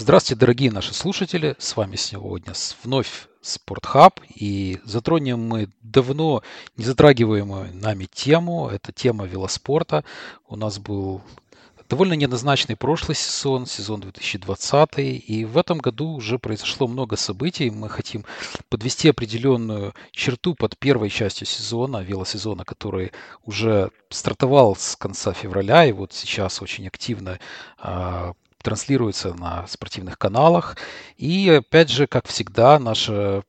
Здравствуйте, дорогие наши слушатели! С вами сегодня вновь Спортхаб, и затронем мы давно не затрагиваемую нами тему. Это тема велоспорта. У нас был довольно неоднозначный прошлый сезон, сезон 2020, и в этом году уже произошло много событий. Мы хотим подвести определенную черту под первой частью сезона, велосезона, который уже стартовал с конца февраля, и вот сейчас очень активно а, транслируется на спортивных каналах. И опять же, как всегда, наша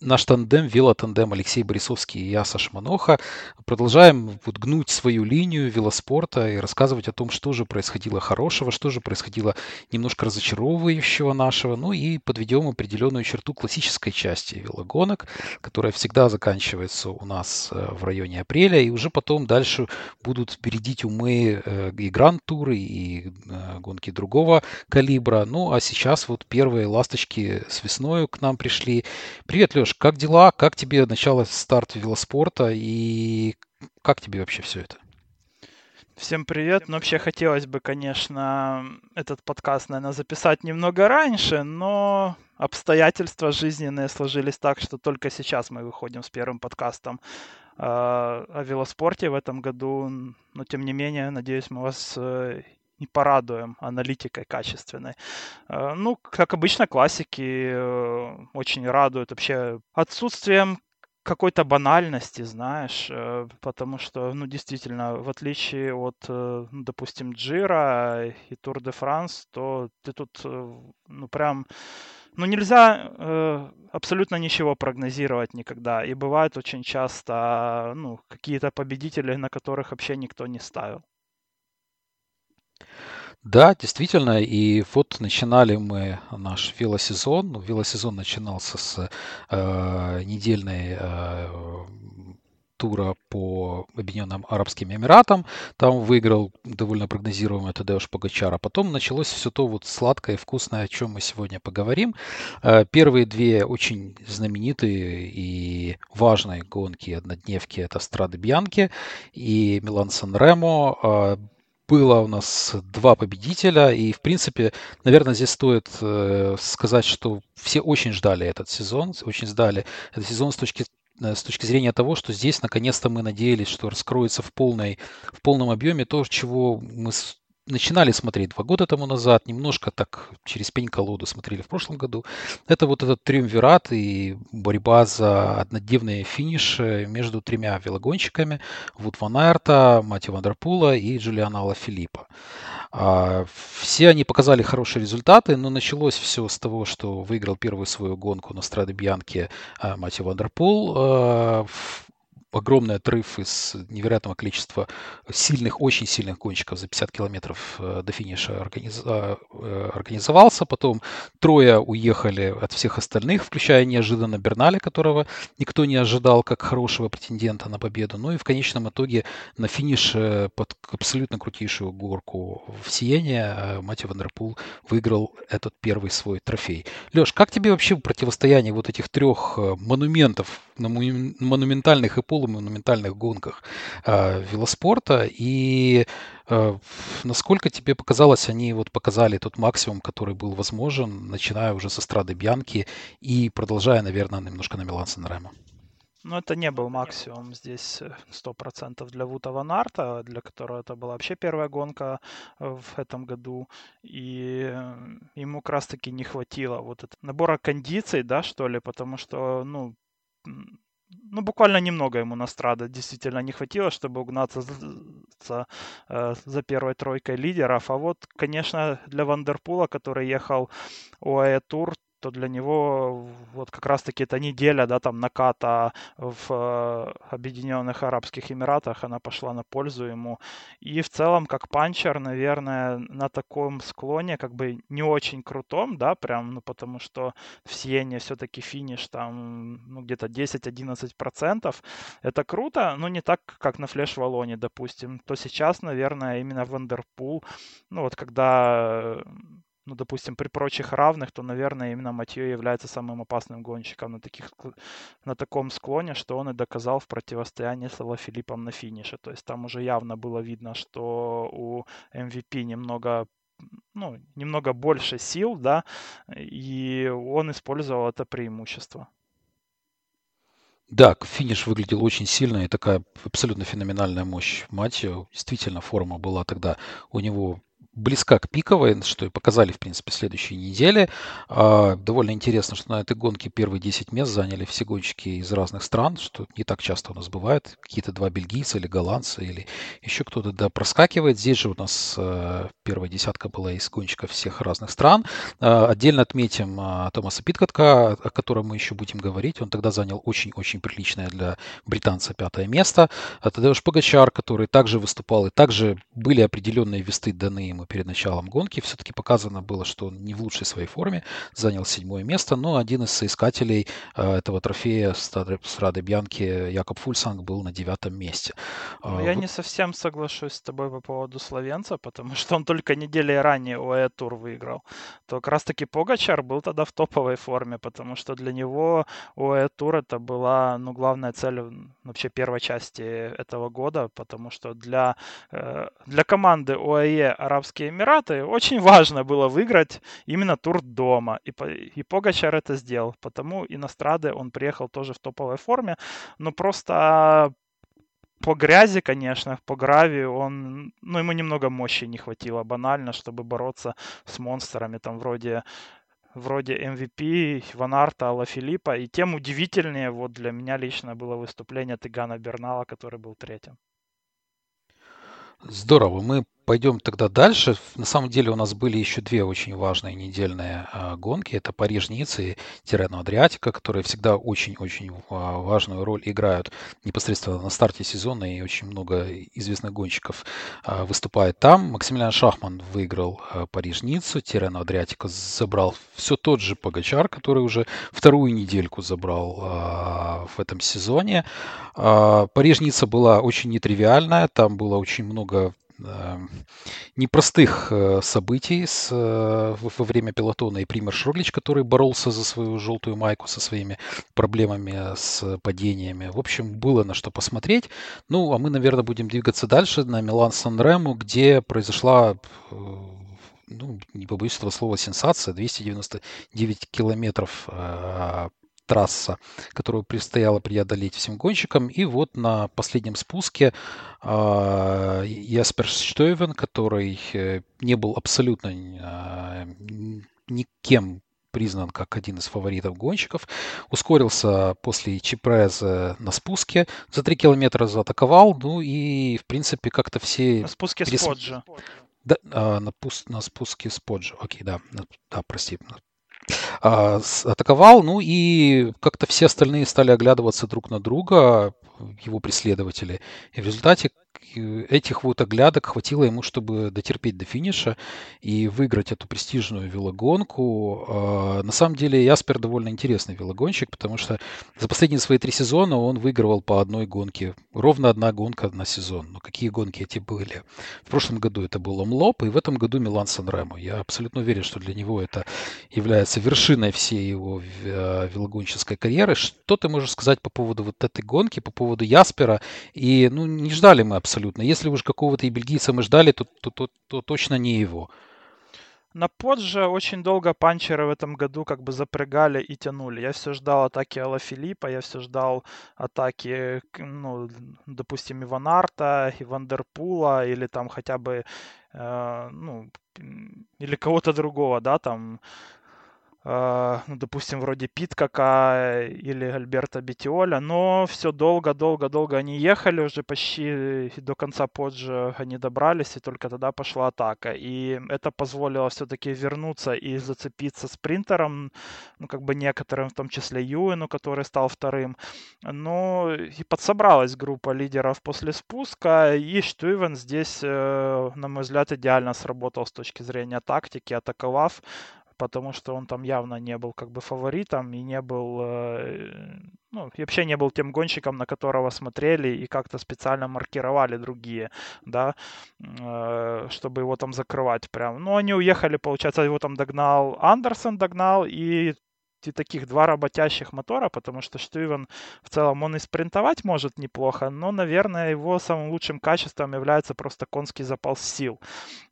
наш тандем, велотандем Алексей Борисовский и я, Саша Маноха, продолжаем вот гнуть свою линию велоспорта и рассказывать о том, что же происходило хорошего, что же происходило немножко разочаровывающего нашего, ну и подведем определенную черту классической части велогонок, которая всегда заканчивается у нас э, в районе апреля, и уже потом дальше будут бередить умы э, и гранд-туры, и э, гонки другого калибра. Ну а сейчас вот первые ласточки с весною к нам пришли. Привет, Леш! Сереж, как дела? Как тебе начало старт велоспорта и как тебе вообще все это? Всем привет. Ну, вообще хотелось бы, конечно, этот подкаст, наверное, записать немного раньше, но обстоятельства жизненные сложились так, что только сейчас мы выходим с первым подкастом э, о велоспорте в этом году. Но, тем не менее, надеюсь, мы вас э, не порадуем аналитикой качественной. Э, ну, как обычно, классики э, очень радуют вообще отсутствием какой-то банальности, знаешь, э, потому что, ну, действительно, в отличие от, ну, допустим, Джира и Тур де Франс, то ты тут, ну, прям, ну, нельзя э, абсолютно ничего прогнозировать никогда. И бывают очень часто, ну, какие-то победители, на которых вообще никто не ставил. Да, действительно, и вот начинали мы наш велосезон. Ну, велосезон начинался с э, недельной э, тура по Объединенным Арабским Эмиратам. Там выиграл довольно прогнозируемый Тадеуш Погачар. А потом началось все то вот сладкое вкусное, о чем мы сегодня поговорим. Э, первые две очень знаменитые и важные гонки однодневки это Страды Бьянки и Милан Сан Ремо э, было у нас два победителя, и, в принципе, наверное, здесь стоит э, сказать, что все очень ждали этот сезон, очень ждали этот сезон с точки э, с точки зрения того, что здесь наконец-то мы надеялись, что раскроется в, полной, в полном объеме то, чего мы начинали смотреть два года тому назад, немножко так через пень-колоду смотрели в прошлом году. Это вот этот триумвират и борьба за однодневные финиши между тремя велогонщиками Ваута Ван Арта, Матье Ван дер Пула и Жулиана Алафилиппа. А, все они показали хорошие результаты, но началось все с того, что выиграл первую свою гонку на Страде Бьянке а, Матье Ван дер Пул а, огромный отрыв из невероятного количества сильных, очень сильных гонщиков за 50 километров э, до финиша. А, э, организовался. Потом трое уехали от всех остальных, включая неожиданно Берналя, которого никто не ожидал как хорошего претендента на победу. Ну и в конечном итоге на финише под абсолютно крутейшую горку в Сиене э, Матье Ван дер Пул выиграл этот первый свой трофей. Леш, как тебе вообще противостояние вот этих трех монументов на монументальных и полумонументальных гонках э, велоспорта. И э, насколько тебе показалось, они вот показали тот максимум, который был возможен, начиная уже со Страды Бьянки и продолжая, наверное, немножко на Милан Санремо? Ну, это не был максимум здесь 100% для Вута Ван Арта, для которого это была вообще первая гонка в этом году. И ему как раз-таки не хватило вот этого набора кондиций, да, что ли, потому что, ну, ну, буквально немного ему настрада действительно не хватило, чтобы угнаться за, э, за первой тройкой лидеров. А вот, конечно, для Вандерпула, который ехал ОАЭ Тур, то для него вот как раз-таки эта неделя, да, там наката в э, Объединенных Арабских Эмиратах, она пошла на пользу ему. И в целом, как панчер, наверное, на таком склоне, как бы не очень крутом, да, прям, ну, потому что в Сиене все-таки финиш там, ну, где-то 10-11%. Это круто, но не так, как на Флеш Валонь, допустим. То сейчас, наверное, именно Вандерпул, ну, вот когда ну, допустим, при прочих равных, то, наверное, именно Матье является самым опасным гонщиком на, таких, на таком склоне, что он и доказал в противостоянии с Филиппом на финише. То есть там уже явно было видно, что у MVP немного ну, немного больше сил, да, и он использовал это преимущество. Да, финиш выглядел очень сильно и такая абсолютно феноменальная мощь матча. Действительно, форма была тогда у него близка к пиковой, что и показали, в принципе, следующей неделе. А, довольно интересно, что на этой гонке первые 10 мест заняли все гонщики из разных стран, что не так часто у нас бывает. Какие-то два бельгийца или голландца, или еще кто-то да, проскакивает. Здесь же у нас э, первая десятка была из гонщиков всех разных стран. А, отдельно отметим а, Томаса Питкотка, о котором мы еще будем говорить. Он тогда занял очень-очень приличное для британца пятое место. Тадеуш Погачар, который также выступал, и также были определенные весты даны ему перед началом гонки. Все-таки показано было, что он не в лучшей своей форме, занял седьмое место, но один из соискателей э, этого трофея с Рады Бьянки, Якоб Фульсанг, был на девятом месте. Но а, я не совсем соглашусь с тобой по поводу словенца, потому что он только недели ранее ОЭ Тур выиграл. То как раз-таки Погачар был тогда в топовой форме, потому что для него ОЭ Тур это была ну, главная цель вообще первой части этого года, потому что для, э, для команды ОАЕ Арабский Арабские Эмираты, очень важно было выиграть именно тур дома. И, и Погачар это сделал. Потому Инострады он приехал тоже в топовой форме. Но просто по грязи, конечно, по гравию он, ну, ему немного мощи не хватило банально, чтобы бороться с монстрами там вроде вроде MVP, Ванарта, Алла Филиппа. И тем удивительнее вот для меня лично было выступление Тыгана Бернала, который был третьим. Здорово. Мы пойдем тогда дальше. На самом деле у нас были еще две очень важные недельные а, гонки. Это Париж-Ницца и Тирено Адриатика, которые всегда очень-очень а, важную роль играют непосредственно на старте сезона, и очень много известных гонщиков а, выступает там. Максимилиан Шахман выиграл Париж-Ниццу, Тирено Адриатика забрал все тот же Погачар, который уже вторую недельку забрал в этом сезоне. Париж-Ницца была очень нетривиальная, там было очень много непростых э, событий с, э, во время пилотона и Пример Шроглич, который боролся за свою желтую майку со своими проблемами с падениями. В общем, было на что посмотреть. Ну, а мы, наверное, будем двигаться дальше на Милан Сан Рему, где произошла э, ну, не побоюсь этого слова, сенсация. 299 километров трасса, которую предстояло преодолеть всем гонщикам. И вот на последнем спуске э, Яспер Штойвен, который э, не был абсолютно э, никем признан как один из фаворитов гонщиков, ускорился после Чипреза на спуске, за 3 километра заатаковал, ну и, в принципе, как-то все... На спуске перес... с Поджа. Да, а, на, пус... на спуске с Поджа, окей, да, да, прости, а, атаковал, ну и как-то все остальные стали оглядываться друг на друга, его преследователи. И в результате этих вот оглядок хватило ему, чтобы дотерпеть до финиша и выиграть эту престижную велогонку. А, на самом деле Яспер довольно интересный велогонщик, потому что за последние свои три сезона он выигрывал по одной гонке. Ровно одна гонка на сезон. Но какие гонки эти были? В прошлом году это был Омлоп, и в этом году Милан Сан-Ремо. Я абсолютно уверен, что для него это является вершиной всей его а, велогонческой карьеры. Что ты можешь сказать по поводу вот этой гонки, по поводу Яспера? И ну, не ждали мы абсолютно абсолютно. Если уж какого-то и бельгийца мы ждали, то, то, то, то точно не его. На Подже очень долго панчеры в этом году как бы запрягали и тянули. Я все ждал атаки Алла Филиппа, я все ждал атаки, ну, допустим, Иванарта, и Вандерпула, или там хотя бы, э, ну, или кого-то другого, да, там, ну, допустим, вроде Питкака или Альберта Бетиоля, но все долго-долго-долго они ехали, уже почти до конца позже они добрались, и только тогда пошла атака. И это позволило все-таки вернуться и зацепиться спринтером, ну, как бы некоторым, в том числе Юэну, который стал вторым. Но и подсобралась группа лидеров после спуска, и Штюйвен здесь, э, на мой взгляд, идеально сработал с точки зрения тактики, атаковав потому что он там явно не был как бы фаворитом и не был, э, ну, и вообще не был тем гонщиком, на которого смотрели и как-то специально маркировали другие, да, э, чтобы его там закрывать прям. Ну, они уехали, получается, его там догнал Андерсон, догнал, и и таких два работящих мотора, потому что Штюйвен в целом он и спринтовать может неплохо, но, наверное, его самым лучшим качеством является просто конский запас сил.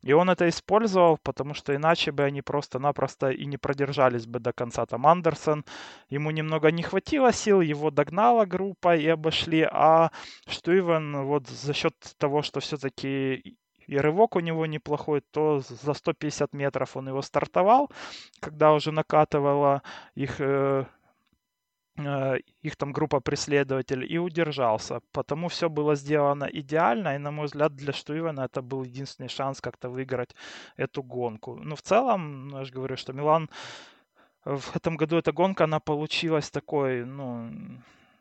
И он это использовал, потому что иначе бы они просто-напросто и не продержались бы до конца. Там Андерсон, ему немного не хватило сил, его догнала группа и обошли, а Штюйвен вот за счет того, что все-таки и рывок у него неплохой, то за 150 метров он его стартовал, когда уже накатывала их э, э, их там группа преследователей и удержался. Потому все было сделано идеально, и, на мой взгляд, для Штуивена это был единственный шанс как-то выиграть эту гонку. Но в целом, ну, я же говорю, что Милан в этом году эта гонка, она получилась такой, ну,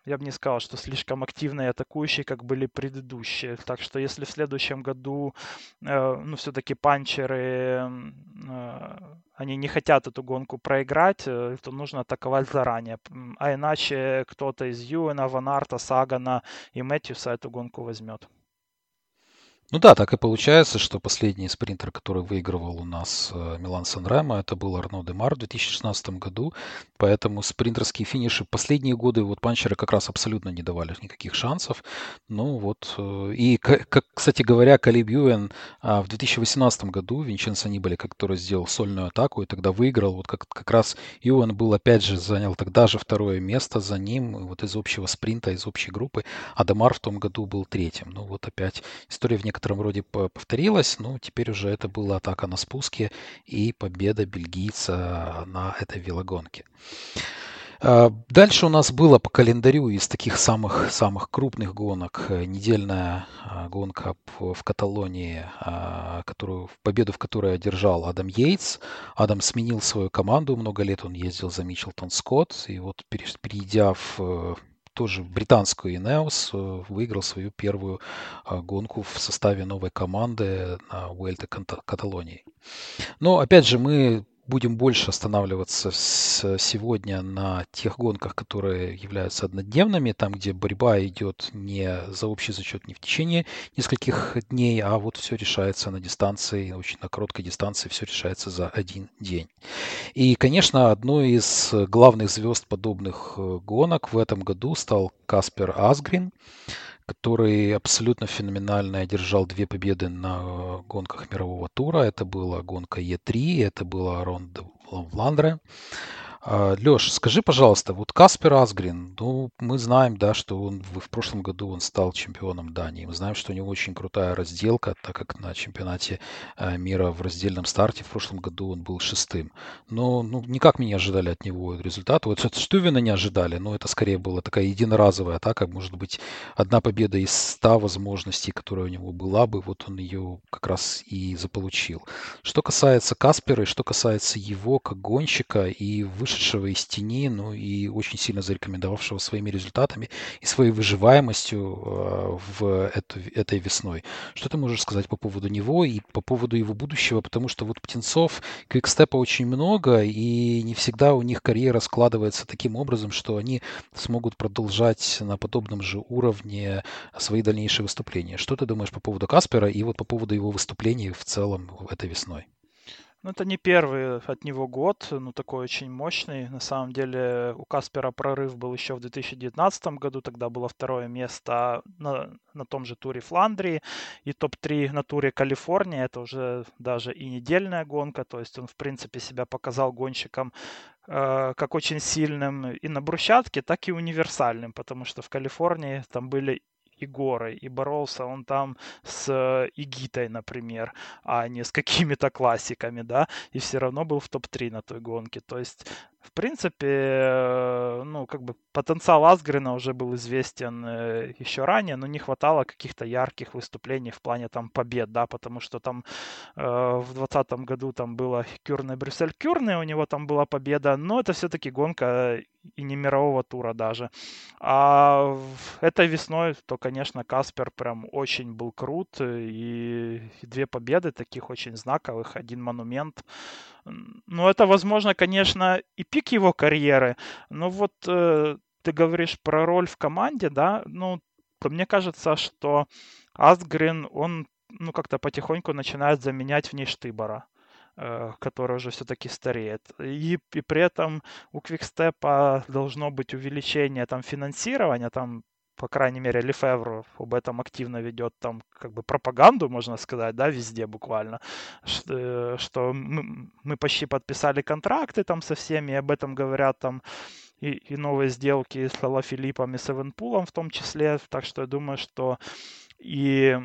я бы не сказал, что слишком активные атакующие, как были предыдущие. Так что если в следующем году, э, ну, все-таки панчеры, э, они не хотят эту гонку проиграть, э, то нужно атаковать заранее. А иначе кто-то из Юэна, Ванарта, Сагана и Мэтьюса эту гонку возьмет. Ну да, так и получается, что последний спринтер, который выигрывал у нас э, Милан Санремо, это был Арно Демар в 2016 году. Поэтому спринтерские финиши последние годы вот панчеры как раз абсолютно не давали никаких шансов. Ну вот, э, и, как, кстати говоря, Калиб Юэн а, в 2018 году, Винченцо Нибали, который сделал сольную атаку и тогда выиграл, вот как, как раз Юэн был опять же, занял тогда же второе место за ним, вот из общего спринта, из общей группы, а Демар в том году был третьим. Ну вот опять история в некотором некотором роде повторилась, но теперь уже это была атака на спуске и победа бельгийца на этой велогонке. А, дальше у нас было по календарю из таких самых, самых крупных гонок недельная а, гонка в Каталонии, а, которую, победу в которой одержал Адам Йейтс. Адам сменил свою команду, много лет он ездил за Мичелтон Скотт, и вот перейдя в тоже британскую Ineos, э, выиграл свою первую а, гонку в составе новой команды на Уэльте Каталонии. Но опять же мы будем больше останавливаться сегодня на тех гонках, которые являются однодневными, там, где борьба идет не за общий зачет не в течение нескольких дней, а вот все решается на дистанции, очень на короткой дистанции все решается за один день. И, конечно, одной из главных звезд подобных э, гонок в этом году стал Каспер Асгрин, который абсолютно феноменально одержал две победы на э, гонках мирового тура. Это была гонка Е3, это была Ронда Ландре. А, Леш, скажи, пожалуйста, вот Каспер Асгрин, ну, мы знаем, да, что он в прошлом году он стал чемпионом Дании. Мы знаем, что у него очень крутая разделка, так как на чемпионате а, мира в раздельном старте в прошлом году он был шестым. Но ну, никак мы не ожидали от него результата. Вот Штувина не ожидали, но это скорее была такая единоразовая атака. Может быть, одна победа из ста возможностей, которая у него была бы, вот он ее как раз и заполучил. Что касается Каспера и что касается его как гонщика и вы вышедшего из тени, ну и очень сильно зарекомендовавшего своими результатами и своей выживаемостью э, в эту, этой весной. Что ты можешь сказать по поводу него и по поводу его будущего? Потому что вот птенцов квикстепа очень много, и не всегда у них карьера складывается таким образом, что они смогут продолжать на подобном же уровне свои дальнейшие выступления. Что ты думаешь по поводу Каспера и вот по поводу его выступлений в целом этой весной? Ну, это не первый от него год, ну, такой очень мощный. На самом деле у Каспера прорыв был еще в 2019 году, тогда было второе место на, на том же туре Фландрии и топ-3 на туре Калифорния. Это уже даже и недельная гонка, то есть он, в принципе, себя показал гонщиком э, как очень сильным и на брусчатке, так и универсальным, потому что в Калифорнии там были и горой, и боролся он там с э, Игитой, например, а не с какими-то классиками, да, и все равно был в топ-3 на той гонке. То есть в принципе, э, ну, как бы потенциал Асгрена уже был известен э, еще ранее, но не хватало каких-то ярких выступлений в плане там побед, да, потому что там э, в 2020 году там было Кюрне, Брюссель, Кюрне, у него там была победа, но это все-таки гонка и не мирового тура даже. А этой весной, то, конечно, Каспер прям очень был крут, и две победы таких очень знаковых, один монумент, ну, это, возможно, конечно, и пик его карьеры, но вот э, ты говоришь про роль в команде, да, ну, то мне кажется, что Асгрин, он, ну, как-то потихоньку начинает заменять в ней Штыбора. э, который уже все-таки стареет. И, и при этом у Квикстепа должно быть увеличение там финансирования, там по крайней мере, Лефевр об этом активно ведет там как бы пропаганду, можно сказать, да, везде буквально, что, что мы, мы почти подписали контракты там со всеми, об этом говорят там и, и новые сделки с Лала Филиппом и с Эвенпулом в том числе, так что я думаю, что и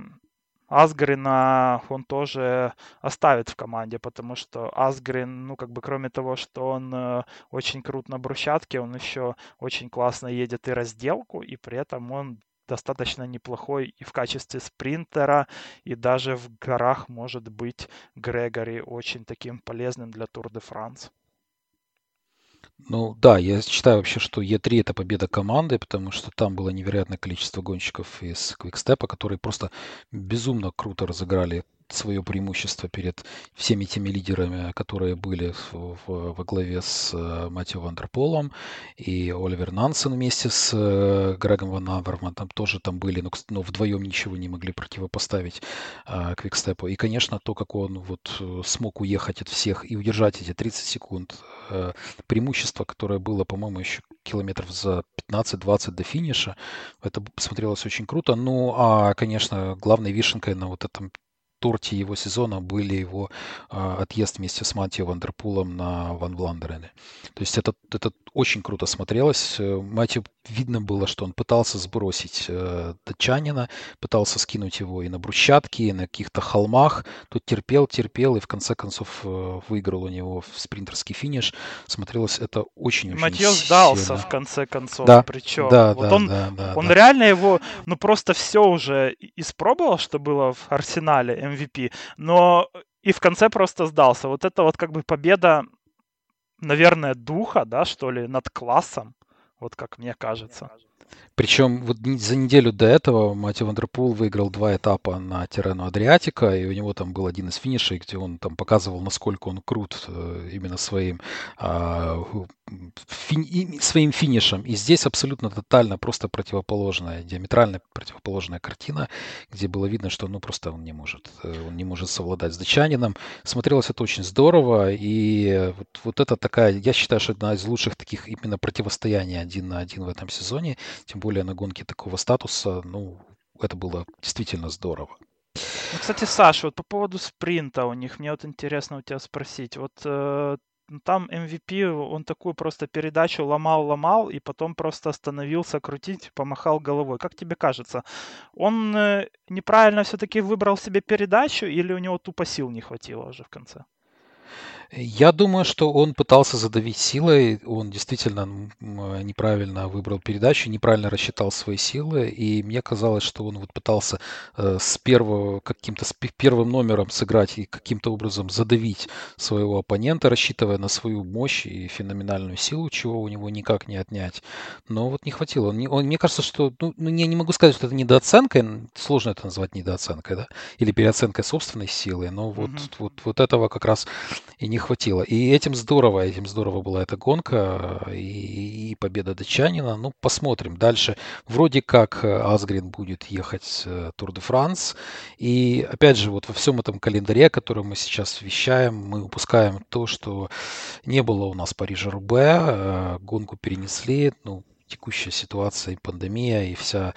Асгрина он тоже оставит в команде, потому что Асгрин, ну, как бы кроме того, что он э, очень крут на брусчатке, он еще очень классно едет и разделку, и при этом он достаточно неплохой и в качестве спринтера, и даже в горах может быть Грегори очень таким полезным для Тур де Франс. Ну да, я считаю вообще, что Е3 это победа команды, потому что там было невероятное количество гонщиков из Квикстепа, которые просто безумно круто разыграли свое преимущество перед всеми теми лидерами, которые были в, в, во главе с э, Матью Вандерполом и Оливер Нансен вместе с э, Грегом Ван Авермантом тоже там были, но, но вдвоем ничего не могли противопоставить э, Квикстепу. И, конечно, то, как он вот смог уехать от всех и удержать эти 30 секунд э, преимущество, которое было, по-моему, еще километров за 15-20 до финиша, это смотрелось очень круто. Ну, а, конечно, главной вишенкой на вот этом торте его сезона были его э, отъезд вместе с Матью Вандерпулом на Ван Вландерене. То есть это, это очень круто смотрелось. Э, Матью видно было, что он пытался сбросить э, датчанина, пытался скинуть его и на брусчатке, и на каких-то холмах. Тут терпел, терпел, и в конце концов э, выиграл у него в спринтерский финиш. Смотрелось это очень-очень Матье сдался в конце концов. Да, причем. Да, вот да, он, да, да, он да. реально его, ну просто все уже испробовал, что было в арсенале MVP, но и в конце просто сдался. Вот это вот как бы победа наверное, духа, да, что ли, над классом, вот как мне кажется. Причем вот за неделю до этого Матье Вандерпул выиграл два этапа на Тиррено-Адриатико, и у него там был один из финишей, где он там показывал, насколько он крут э, именно своим, а, фи, своим финишем. И здесь абсолютно тотально просто противоположная, диаметрально противоположная картина, где было видно, что ну просто он не может, э, он не может совладать с датчанином. Смотрелось это очень здорово, и вот, вот это такая, я считаю, что одна из лучших таких именно противостояний один на один в этом сезоне, тем более на гонке такого статуса, ну, это было действительно здорово. Ну, кстати, Саша, вот по поводу спринта у них, мне вот интересно у тебя спросить. Вот э, там MVP, он такую просто передачу ломал-ломал, и потом просто остановился крутить, помахал головой. Как тебе кажется, он э, неправильно все-таки выбрал себе передачу, или у него тупо сил не хватило уже в конце? Я думаю, что он пытался задавить силой, он действительно неправильно выбрал передачу, неправильно рассчитал свои силы, и мне казалось, что он вот пытался э, с первого каким-то с первым номером сыграть и каким-то образом задавить своего оппонента, рассчитывая на свою мощь и феноменальную силу, чего у него никак не отнять. Но вот не хватило. Он, он, мне кажется, что, ну, ну, я не могу сказать, что это недооценка, сложно это назвать недооценкой, да, или переоценкой собственной силы, но вот, mm-hmm. вот, вот этого как раз и не хватило. И этим здорово, этим здорово была эта гонка и, и победа датчанина. Ну, посмотрим. Дальше вроде как э, Асгрин будет ехать э, Тур де Франс. И опять же, вот во всем этом календаре, который мы сейчас вещаем, мы упускаем то, что не было у нас Парижа-Рубе. Э, гонку перенесли. Ну, текущая ситуация и пандемия, и вся,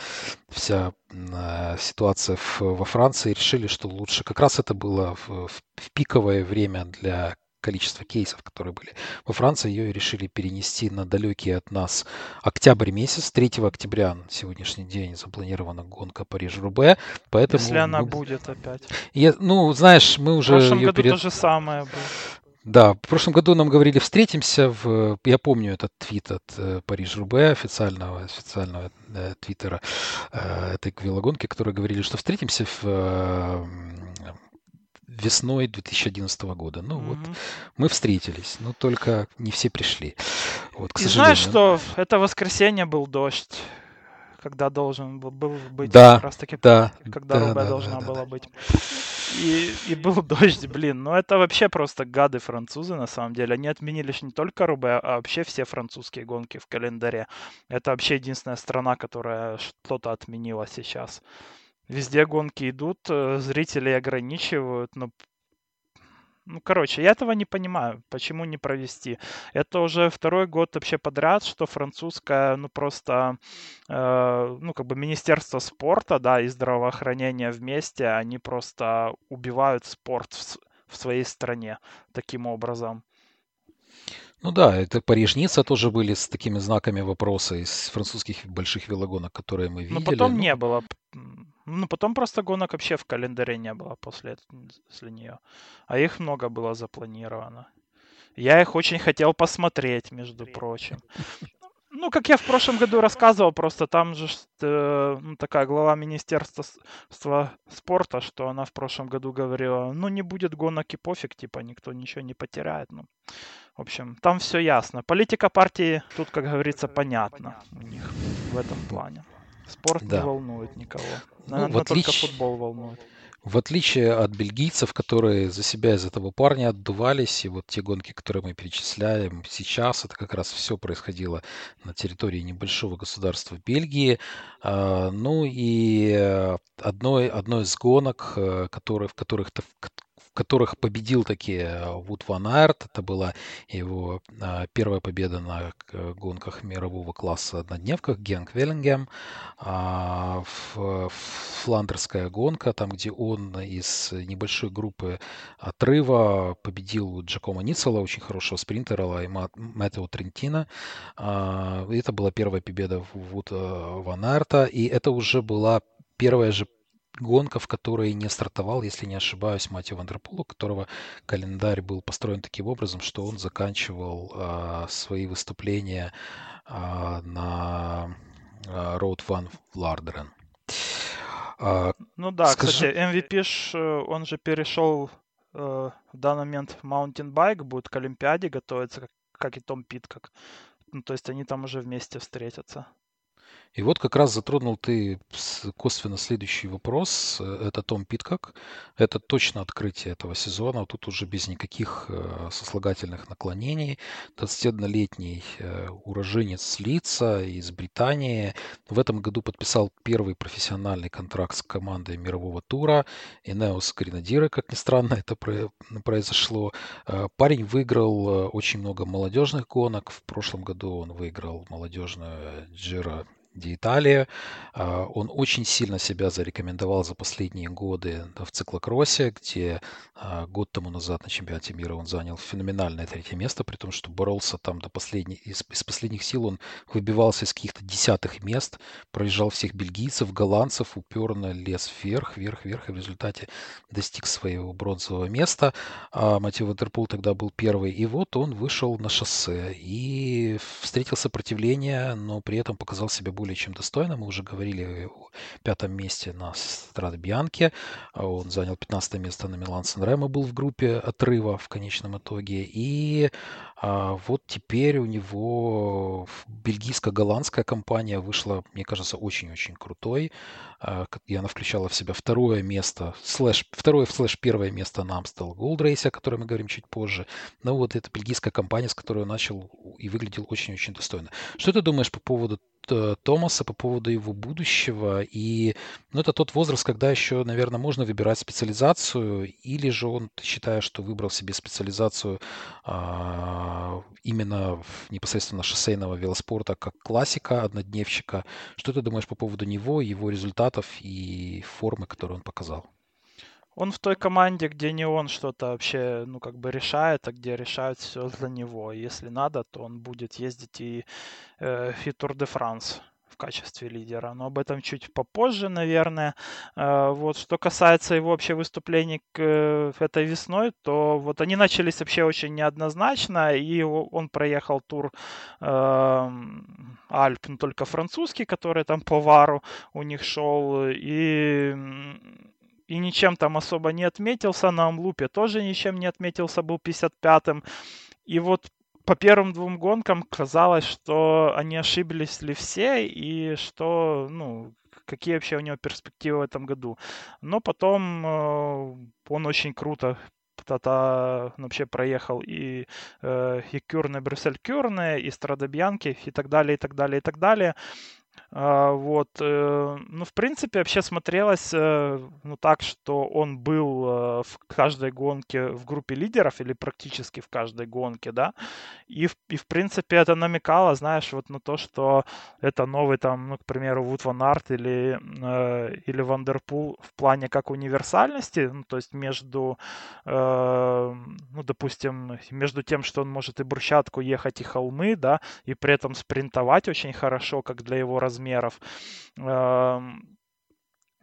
вся э, ситуация в, во Франции решили, что лучше. Как раз это было в, в пиковое время для количество кейсов, которые были во Франции, ее решили перенести на далекий от нас октябрь месяц. 3 октября на сегодняшний день запланирована гонка Париж-Рубе. Поэтому Если она мы... будет опять. Я, ну, знаешь, мы уже... В прошлом году перед... то же самое было. Да, в прошлом году нам говорили встретимся. В, я помню этот твит от э, Париж-Рубе, официального, официального э, твиттера э, этой велогонки, которые говорили, что встретимся в э, весной 2011 года. Ну mm-hmm. вот мы встретились, но только не все пришли. Вот, к И сожалению. знаешь, что это воскресенье был дождь, когда должен был быть да, как раз таки, да, когда да, Рубе да, должна да, была да. быть. И, и был дождь, блин. Ну это вообще просто гады французы на самом деле. Они отменили не только Рубе, а вообще все французские гонки в календаре. Это вообще единственная страна, которая что-то отменила сейчас. Везде гонки идут, э, зрители ограничивают, но Ну, короче, я этого не понимаю, почему не провести. Это уже второй год вообще подряд, что французское, ну, просто, э, ну, как бы Министерство спорта, да, и здравоохранения вместе, они просто убивают спорт в, в своей стране таким образом. Ну да, это Париж-Ницца тоже были с такими знаками вопроса из французских больших велогонок, которые мы видели. Но потом ну... не было. Ну, потом просто гонок вообще в календаре не было после, после нее. А их много было запланировано. Я их очень хотел посмотреть, между прочим. Ну, как я в прошлом году рассказывал, просто там же э, ну, такая глава Министерства спорта, что она в прошлом году говорила, ну, не будет гонок и пофиг, типа, никто ничего не потеряет. Ну, в общем, там все ясно. Политика партии тут, как говорится, понятна у них в этом плане. Спорт да. не волнует никого. Наверное, ну, отлич... только футбол волнует. В отличие от бельгийцев, которые за себя из этого парня отдувались, и вот те гонки, которые мы перечисляем сейчас, это как раз все происходило на территории небольшого государства Бельгии. А, ну и э, одной, одной из гонок, э, которые, в которых которых победил таки э, Вуд Ван Аерт. Это была его а, первая победа на гонках мирового класса однодневках Генг Веллингем. А, фландерская гонка, там, где он из небольшой группы отрыва победил Джакома Ницела, очень хорошего спринтера, и Мэттео Трентина. Это была первая победа Вуд Ван Аерта, и это уже была первая же гонка, в которой не стартовал, если не ошибаюсь, Матью у которого календарь был построен таким образом, что он заканчивал а, свои выступления а, на а, Road One в Лардерен. А, ну да, скажи... кстати, MVP, ж, э, он же перешел э, в данный момент в Mountain Bike, будет к Олимпиаде готовиться, как, как и Том Питкок. Ну, то есть они там уже вместе встретятся. И вот как раз затронул ты косвенно следующий вопрос. Э, это Том Питкок. Это точно открытие этого сезона. Тут уже без никаких э, сослагательных наклонений. 21-летний э, уроженец Лица из Британии. В этом году подписал первый профессиональный контракт с командой мирового тура. Инеос Гренадиры, как ни странно, это произошло. Парень выиграл очень много молодежных гонок. В прошлом году он выиграл молодежную Джира где Италия. А, он очень сильно себя зарекомендовал за последние годы в циклокроссе, где а, год тому назад на чемпионате мира он занял феноменальное третье место, при том, что боролся там до последних, из, из последних сил он выбивался из каких-то десятых мест, проезжал всех бельгийцев, голландцев, уперно лез вверх, вверх, вверх, и в результате достиг своего бронзового места. А Матио Ватерпул тогда был первый, и вот он вышел на шоссе и встретил сопротивление, но при этом показал себя более более чем достойно. Мы уже говорили о пятом месте на Страде Бьянке. Он занял 15 место на Милан Сан был в группе отрыва в конечном итоге. И а, вот теперь у него бельгийско-голландская компания вышла, мне кажется, очень-очень крутой. А, и она включала в себя второе место, слэш, второе слэш первое место на Amstel Gold Race, о котором мы говорим чуть позже. Но вот это бельгийская компания, с которой он начал и выглядел очень-очень достойно. Что ты думаешь по поводу Томаса по поводу его будущего. И ну, это тот возраст, когда еще, наверное, можно выбирать специализацию, или же он, ты считаешь, что выбрал себе специализацию а, именно в, непосредственно шоссейного велоспорта как классика, однодневщика. Что ты думаешь по поводу него, его результатов и формы, которые он показал? Он в той команде, где не он что-то вообще, ну, как бы решает, а где решают все за него. Если надо, то он будет ездить и, э, и де Франс в качестве лидера. Но об этом чуть попозже, наверное. Э, вот что касается его вообще выступлений к, э, этой весной, то вот они начались вообще очень неоднозначно, и он проехал тур э, Альп, ну, только французский, который там по Вару у них шел, и и ничем там особо не отметился. На Амлупе тоже ничем не отметился, был 55-м. И вот по первым двум гонкам казалось, что они ошиблись ли все и что, ну, какие вообще у него перспективы в этом году. Но потом э, он очень круто Тата вообще проехал и, э, и Кюрне, Брюссель Кюрне, и Страдобьянки, и так далее, и так далее, и так далее. А, вот, э, ну, в принципе, вообще смотрелось, э, ну, так, что он был э, в каждой гонке в группе лидеров или практически в каждой гонке, да, и, и в принципе, это намекало, знаешь, вот на то, что это новый там, ну, к примеру, Ваут Ван Арт или, или Вандерпул в плане как универсальности, ну, то есть между, ну, допустим, между тем, что он может и брусчатку ехать, и холмы, да, и при этом спринтовать очень хорошо, как для его размера размеров.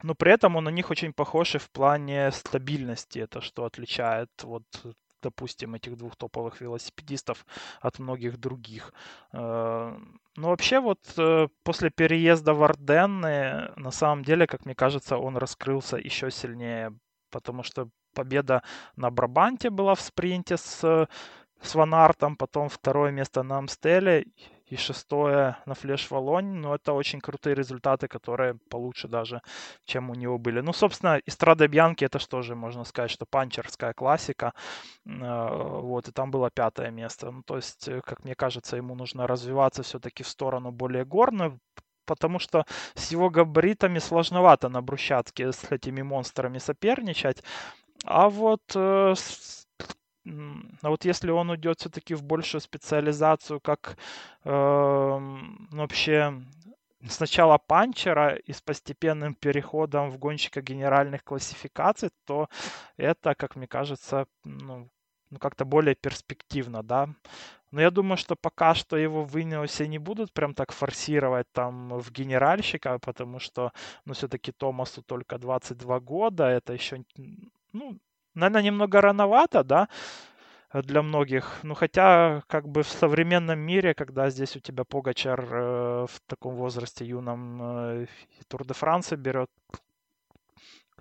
Но при этом он на них очень похож и в плане стабильности. Это что отличает вот допустим, этих двух топовых велосипедистов от многих других. Но вообще вот э, после переезда в Арденны, на самом деле, как мне кажется, он раскрылся еще сильнее, потому что победа на Брабанте была в спринте с, с Ванартом, потом второе место на Амстеле, и шестое на Флеш Волонь. Но это очень крутые результаты, которые получше даже, чем у него были. Ну, собственно, Истрада Бьянки это что же, можно сказать, что панчерская классика. Э, вот, и там было пятое место. Ну, то есть, э, как мне кажется, ему нужно развиваться все-таки в сторону более горную, потому что с его габаритами сложновато на брусчатке с этими монстрами соперничать. А вот э, а вот если он уйдет все-таки в большую специализацию, как э, вообще сначала панчера и с постепенным переходом в гонщика генеральных классификаций, то это, как мне кажется, ну, ну как-то более перспективно, да. Но я думаю, что пока что его в Инеосе не будут прям так форсировать там в генеральщика, потому что, ну, все-таки Томасу только 22 года, это еще, ну, наверное, немного рановато, да, для многих. Ну, хотя, как бы в современном мире, когда здесь у тебя Погачар э, в таком возрасте юном э, Тур де Франции берет,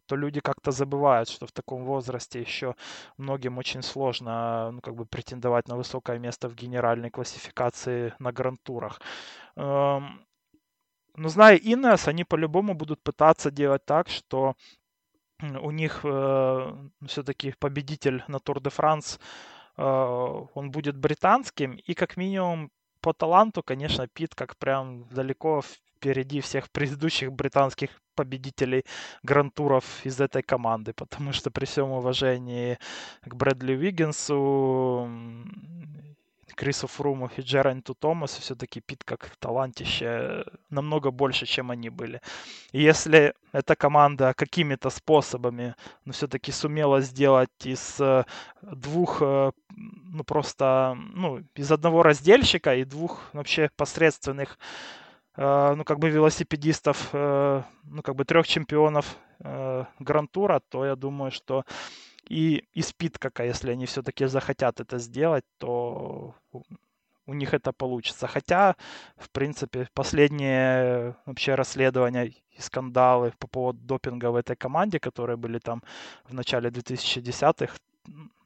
то люди как-то забывают, что в таком возрасте еще многим очень сложно ну, как бы претендовать на высокое место в генеральной классификации на грантурах. Эм, но зная Инес, они по-любому будут пытаться делать так, что у них э, все-таки победитель на Тур де Франс, э, он будет британским, и как минимум по таланту, конечно, Пит как прям далеко впереди всех предыдущих британских победителей грантуров из этой команды, потому что при всем уважении к Брэдли Виггинсу Крису Фруму и Джеранту Томасу все-таки Пит как талантище намного больше, чем они были. И если эта команда какими-то способами ну, все-таки сумела сделать из э, двух, э, ну просто, ну, из одного раздельщика и двух вообще посредственных э, ну, как бы велосипедистов, ну, как бы трех чемпионов Грантура, то я думаю, что и, и спит какая, если они все-таки захотят это сделать, то у них это получится. Хотя, в принципе, последние вообще расследования и скандалы по поводу допинга в этой команде, которые были там в начале 2010-х,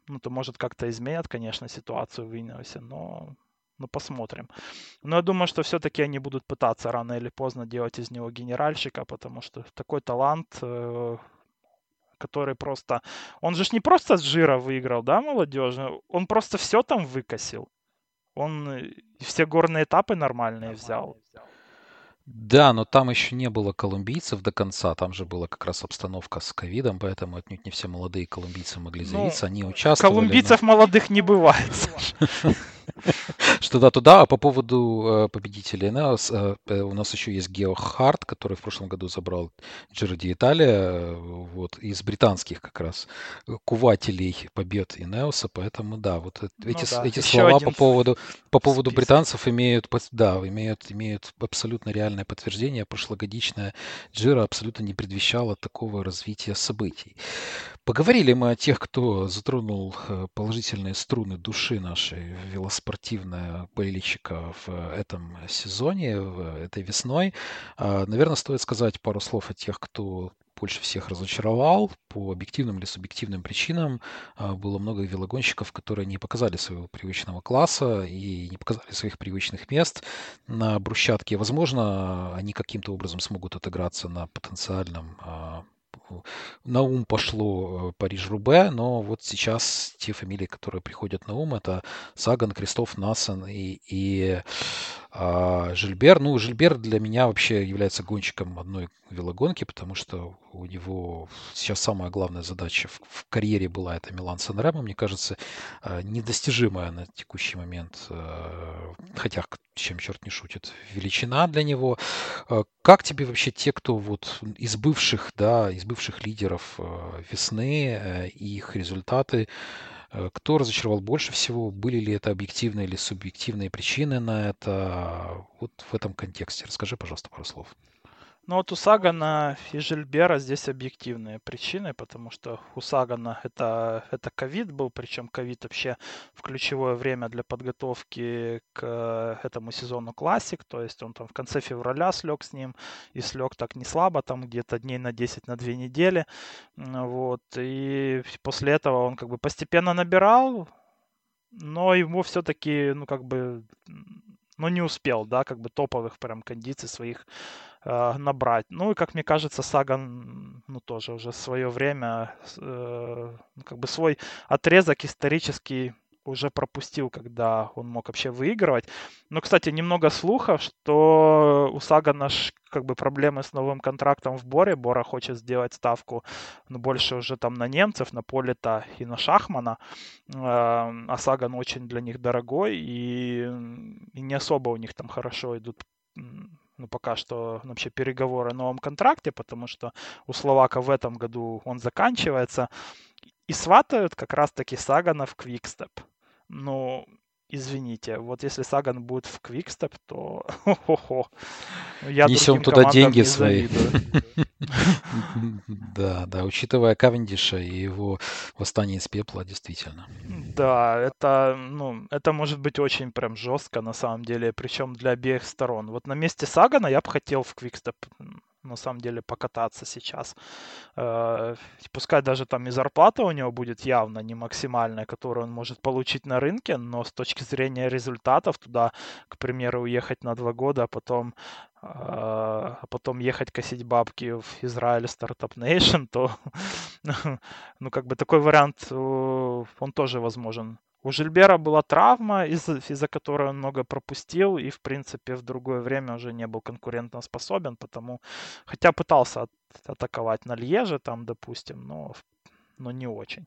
ну, то может как-то изменят, конечно, ситуацию в Иниосе, но ну, посмотрим. Но я думаю, что все-таки они будут пытаться рано или поздно делать из него генеральщика, потому что такой талант, э, который просто... Он же не просто с жира выиграл, да, молодежный? Он просто все там выкосил. Он э, все горные этапы нормальные взял. Да, но там еще не было колумбийцев до конца. Там же была как раз обстановка с ковидом, поэтому отнюдь не все молодые колумбийцы могли ну, заявиться. Ну, Они участвовали. Колумбийцев но... молодых не бывает. Что да, туда. А по поводу э, победителей Энеос, э, э, у нас еще есть Гео Харт, который в прошлом году забрал Джиро Ди Италия, вот, из британских как раз кувателей побед Инеоса, поэтому да, вот эти, ну, да. эти слова по поводу, по поводу британцев имеют, да, имеют, имеют абсолютно реальное подтверждение. Прошлогодичная Джира абсолютно не предвещала такого развития событий. Поговорили мы о тех, кто затронул э, положительные струны души нашей велоспортивная болельщика в этом сезоне, в этой весной. А, наверное, стоит сказать пару слов о тех, кто больше всех разочаровал по объективным или субъективным причинам. А, было много велогонщиков, которые не показали своего привычного класса и не показали своих привычных мест на брусчатке. Возможно, они каким-то образом смогут отыграться на потенциальном а, на ум пошло э, Париж-Рубе, но вот сейчас те фамилии, которые приходят на ум, это Саган, Кристоф, Насен и, и А Жильбер, ну, Жильбер для меня вообще является гонщиком одной велогонки, потому что у него сейчас самая главная задача в, карьере была это Милан сан Мне кажется, э, недостижимая на текущий момент, э, хотя чем черт не шутит, величина для него. Э, как тебе вообще те, кто вот из бывших, да, из бывших лидеров весны и их результаты, кто разочаровал больше всего? Были ли это объективные или субъективные причины на это? Вот в этом контексте. Расскажи, пожалуйста, пару слов. Ну вот у Сагана и Жильбера здесь объективные причины, потому что у Сагана это, это ковид был, причем ковид вообще в ключевое время для подготовки к этому сезону классик, то есть он там в конце февраля слег с ним, и слег так не слабо, там где-то дней на 10, на 2 недели, вот, и после этого он как бы постепенно набирал, но ему все-таки, ну, как бы, ну, не успел, да, как бы топовых прям кондиций своих э, набрать. Ну и, как мне кажется, Саган, ну, тоже уже свое время, э, ну, как бы свой отрезок исторический уже пропустил, когда он мог вообще выигрывать. Но, кстати, немного слухов, что у Сагана как бы проблемы с новым контрактом в Боре. Бора хочет сделать ставку ну, больше уже там на немцев, на Полита и на Шахмана. Эм, а Саган очень для них дорогой и, и не особо у них там хорошо идут ну, пока что вообще переговоры о новом контракте, потому что у Словака в этом году он заканчивается. И сватают как раз-таки Сагана в Квикстеп. Ну, извините, вот если Саган будет в Квикстеп, то хо-хо. Я Несем туда деньги свои. Да, да, учитывая Кавендиша и его восстание из пепла, действительно. Да, это, ну, это может быть очень прям жестко на самом деле, причем для обеих сторон. Вот на месте Сагана я бы хотел в Квикстеп на самом деле покататься сейчас. Э, пускай даже там и зарплата у него будет явно не максимальная, которую он может получить на рынке, но с точки зрения результатов туда, к примеру, уехать на два года, а потом э, а потом ехать косить бабки в Израиль Стартап Nation, то ну как бы такой вариант э, он тоже возможен. У Жильбера была травма, из- из-за которой он много пропустил, и, в принципе, в другое время уже не был конкурентно способен, потому, хотя пытался от- атаковать на Льеже, там, допустим, но, но не очень.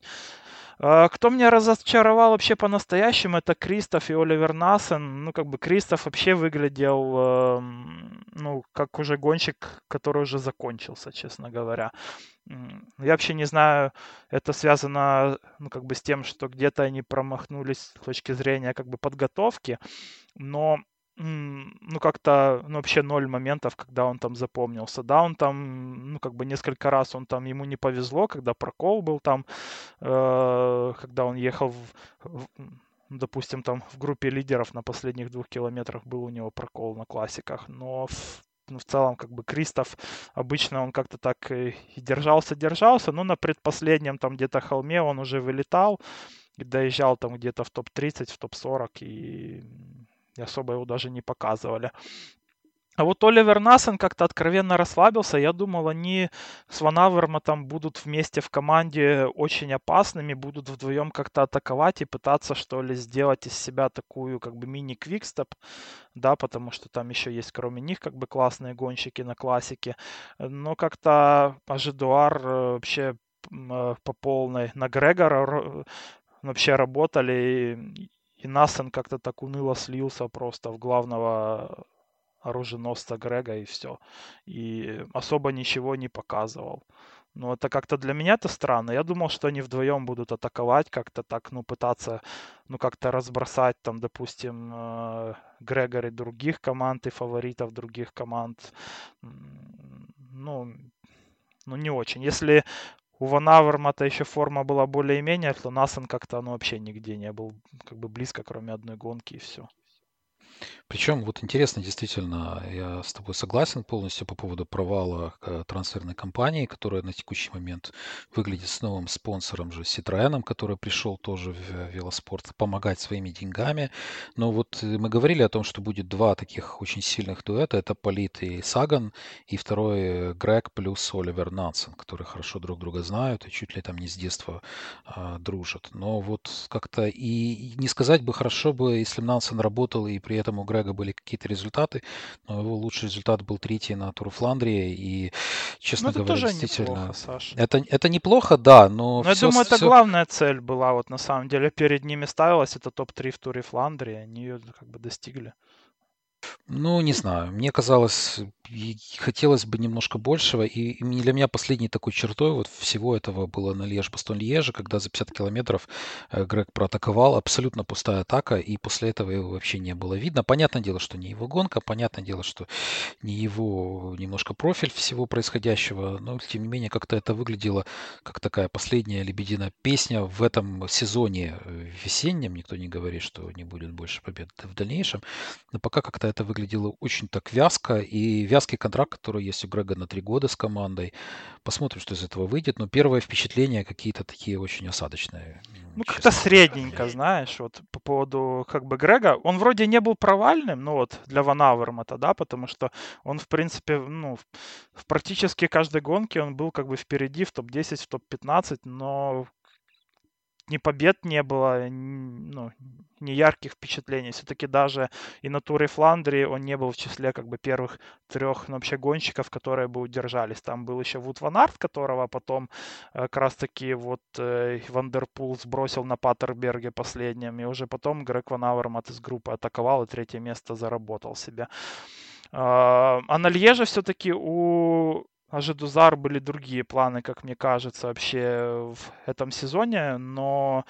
А, кто меня разочаровал вообще по-настоящему, это Кристоф и Оливер Насен. Ну, как бы Кристоф вообще выглядел, эм, ну, как уже гонщик, который уже закончился, честно говоря. Я вообще не знаю, это связано, ну, как бы с тем, что где-то они промахнулись с точки зрения, как бы, подготовки, но ну, как-то, ну, вообще ноль моментов, когда он там запомнился. Да, он там, ну, как бы несколько раз он там, ему не повезло, когда прокол был там, э, когда он ехал, в, в, допустим, там в группе лидеров на последних двух километрах был у него прокол на классиках, но в, ну, в целом, как бы, Кристоф, обычно он как-то так и держался-держался, но на предпоследнем там где-то холме он уже вылетал, и доезжал там где-то в топ-30, в топ-40, и и особо его даже не показывали. А вот Оливер Насен как-то откровенно расслабился. Я думал, они с Ван там будут вместе в команде очень опасными, будут вдвоем как-то атаковать и пытаться, что ли, сделать из себя такую как бы мини-квикстеп, да, потому что там еще есть кроме них как бы классные гонщики на классике. Но как-то Ажидуар э, вообще э, по полной на Грегора вообще работали и Насен как-то так уныло слился просто в главного оруженосца Грега и все. И особо ничего не показывал. Но это как-то для меня это странно. Я думал, что они вдвоем будут атаковать, как-то так, ну, пытаться, ну, как-то разбросать там, допустим, э, Грегори других команд и фаворитов других команд. Ну, ну, не очень. Если у Ван Авермата еще форма была более-менее, то Насен как-то ну, вообще нигде не был как бы близко, кроме одной гонки и все. Причем вот интересно, действительно, я с тобой согласен полностью по поводу провала э, трансферной кампании, которая на текущий момент выглядит с новым спонсором же Citroёn, который пришел тоже в велоспорт помогать своими деньгами. Но вот э, мы говорили о том, что будет два таких очень сильных дуэта. Это Полит и Саган, и второй э, Грег плюс Оливер Нансен, которые хорошо друг друга знают и чуть ли там не с детства а, дружат. Но вот как-то и не сказать бы хорошо бы, если Нансен работал и при этом у Грега были какие-то результаты, но его лучший результат был третий на Туру Фландрии, и, честно ну, говоря, действительно... Неплохо, Саша. Это, это неплохо, да, но... Но все, я думаю, все... это главная цель была, вот на самом деле, перед ними ставилась, это топ-3 в Туре Фландрии, они ее как бы достигли. Ну, не знаю. Мне казалось, хотелось бы немножко большего. И, для меня последней такой чертой вот всего этого было на Льеж Бастон Льеже, когда за 50 километров э, Грег проатаковал. Абсолютно пустая атака, и после этого его вообще не было видно. Понятное дело, что не его гонка, понятное дело, что не его немножко профиль всего происходящего, но тем не менее как-то это выглядело как такая последняя лебединая песня в этом сезоне э, весеннем. Никто не говорит, что не будет больше побед в дальнейшем. Но пока как-то это выглядело очень так вязко, и вязкий контракт, который есть у Грега на три года с командой. Посмотрим, что из этого выйдет, но первое впечатление какие-то такие очень осадочные. Ну, как-то средненько, знаешь, вот по поводу как бы Грега. Он вроде не был провальным, ну вот, для Ван Авермата, да, потому что он, в принципе, ну, в практически каждой гонке он был как бы впереди в топ-10, в топ-15, но ни побед не было, ну, ни ярких впечатлений. Все-таки даже и на туре Фландрии он не был в числе как бы первых трех ну, вообще гонщиков, которые бы удержались. Там был еще Ваут Ван Арт, которого потом э, как раз таки вот э, Вандерпул сбросил на Паттерберге последним. И уже потом Грег Ван Авермат из группы атаковал и третье место заработал себе. А, а на Льеже все-таки у а Жедузар были другие планы, как мне кажется, вообще в этом сезоне, но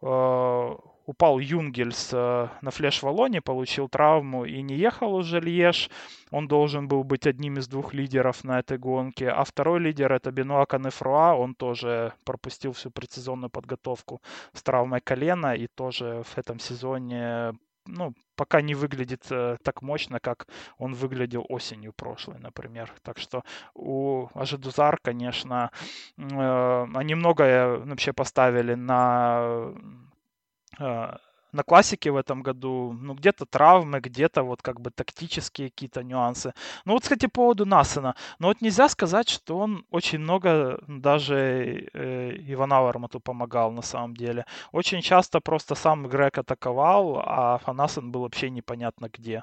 э, упал Юнгельс э, на флеш-валоне, получил травму и не ехал уже Льеж. Он должен был быть одним из двух лидеров на этой гонке. А второй лидер это Бенуа Канефруа. Он тоже пропустил всю предсезонную подготовку с травмой колена и тоже в этом сезоне ну, пока не выглядит э, так мощно, как он выглядел осенью прошлой, например. Так что у Ажидузар, конечно, э, они многое вообще поставили на э, на классике в этом году, ну, где-то травмы, где-то вот как бы тактические какие-то нюансы. Ну, вот, кстати, по поводу Насана. Ну, вот нельзя сказать, что он очень много даже э, Ивана Вармату помогал на самом деле. Очень часто просто сам Грег атаковал, а Фанасан был вообще непонятно где.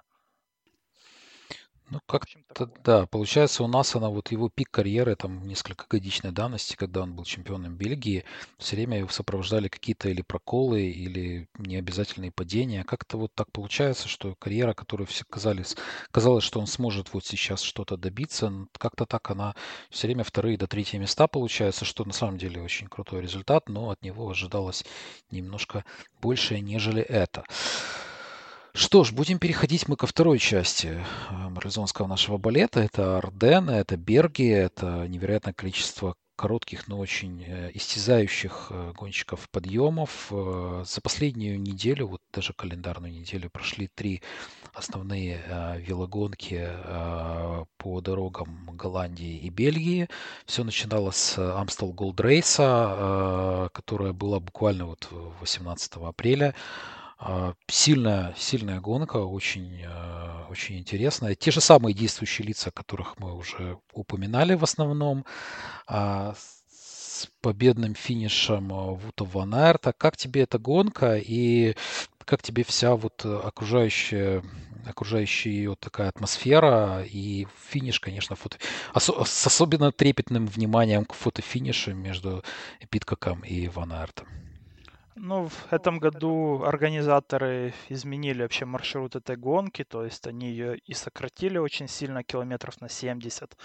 Ну, как-то, да, получается, у нас она, вот его пик карьеры, там, несколько годичной давности, когда он был чемпионом Бельгии, все время его сопровождали какие-то или проколы, или необязательные падения. Как-то вот так получается, что карьера, которую все казались, казалось, что он сможет вот сейчас что-то добиться, как-то так она все время вторые до третьи места получается, что на самом деле очень крутой результат, но от него ожидалось немножко больше, нежели это. Что ж, будем переходить мы ко второй части э, марлезонского нашего балета. Это Арден, это Берги, это невероятное количество коротких, но очень э, истязающих э, гонщиков подъемов. За последнюю неделю, вот даже календарную неделю, прошли три основные велогонки по дорогам Голландии и Бельгии. Все начиналось с Амстел Голд Рейса, которая была буквально вот 18 апреля. А, сильная, сильная гонка, очень, а, очень интересная. Те же самые действующие лица, которых мы уже упоминали в основном, а, с победным финишем Вута Ван Аерта. Как тебе эта гонка и как тебе вся вот окружающая, окружающая ее такая атмосфера и финиш, конечно, фото... с особенно трепетным вниманием к фотофинишу между Питкоком и Ван Аертом? Ну, в этом году организаторы изменили вообще маршрут этой гонки, то есть они ее и сократили очень сильно, километров на 70,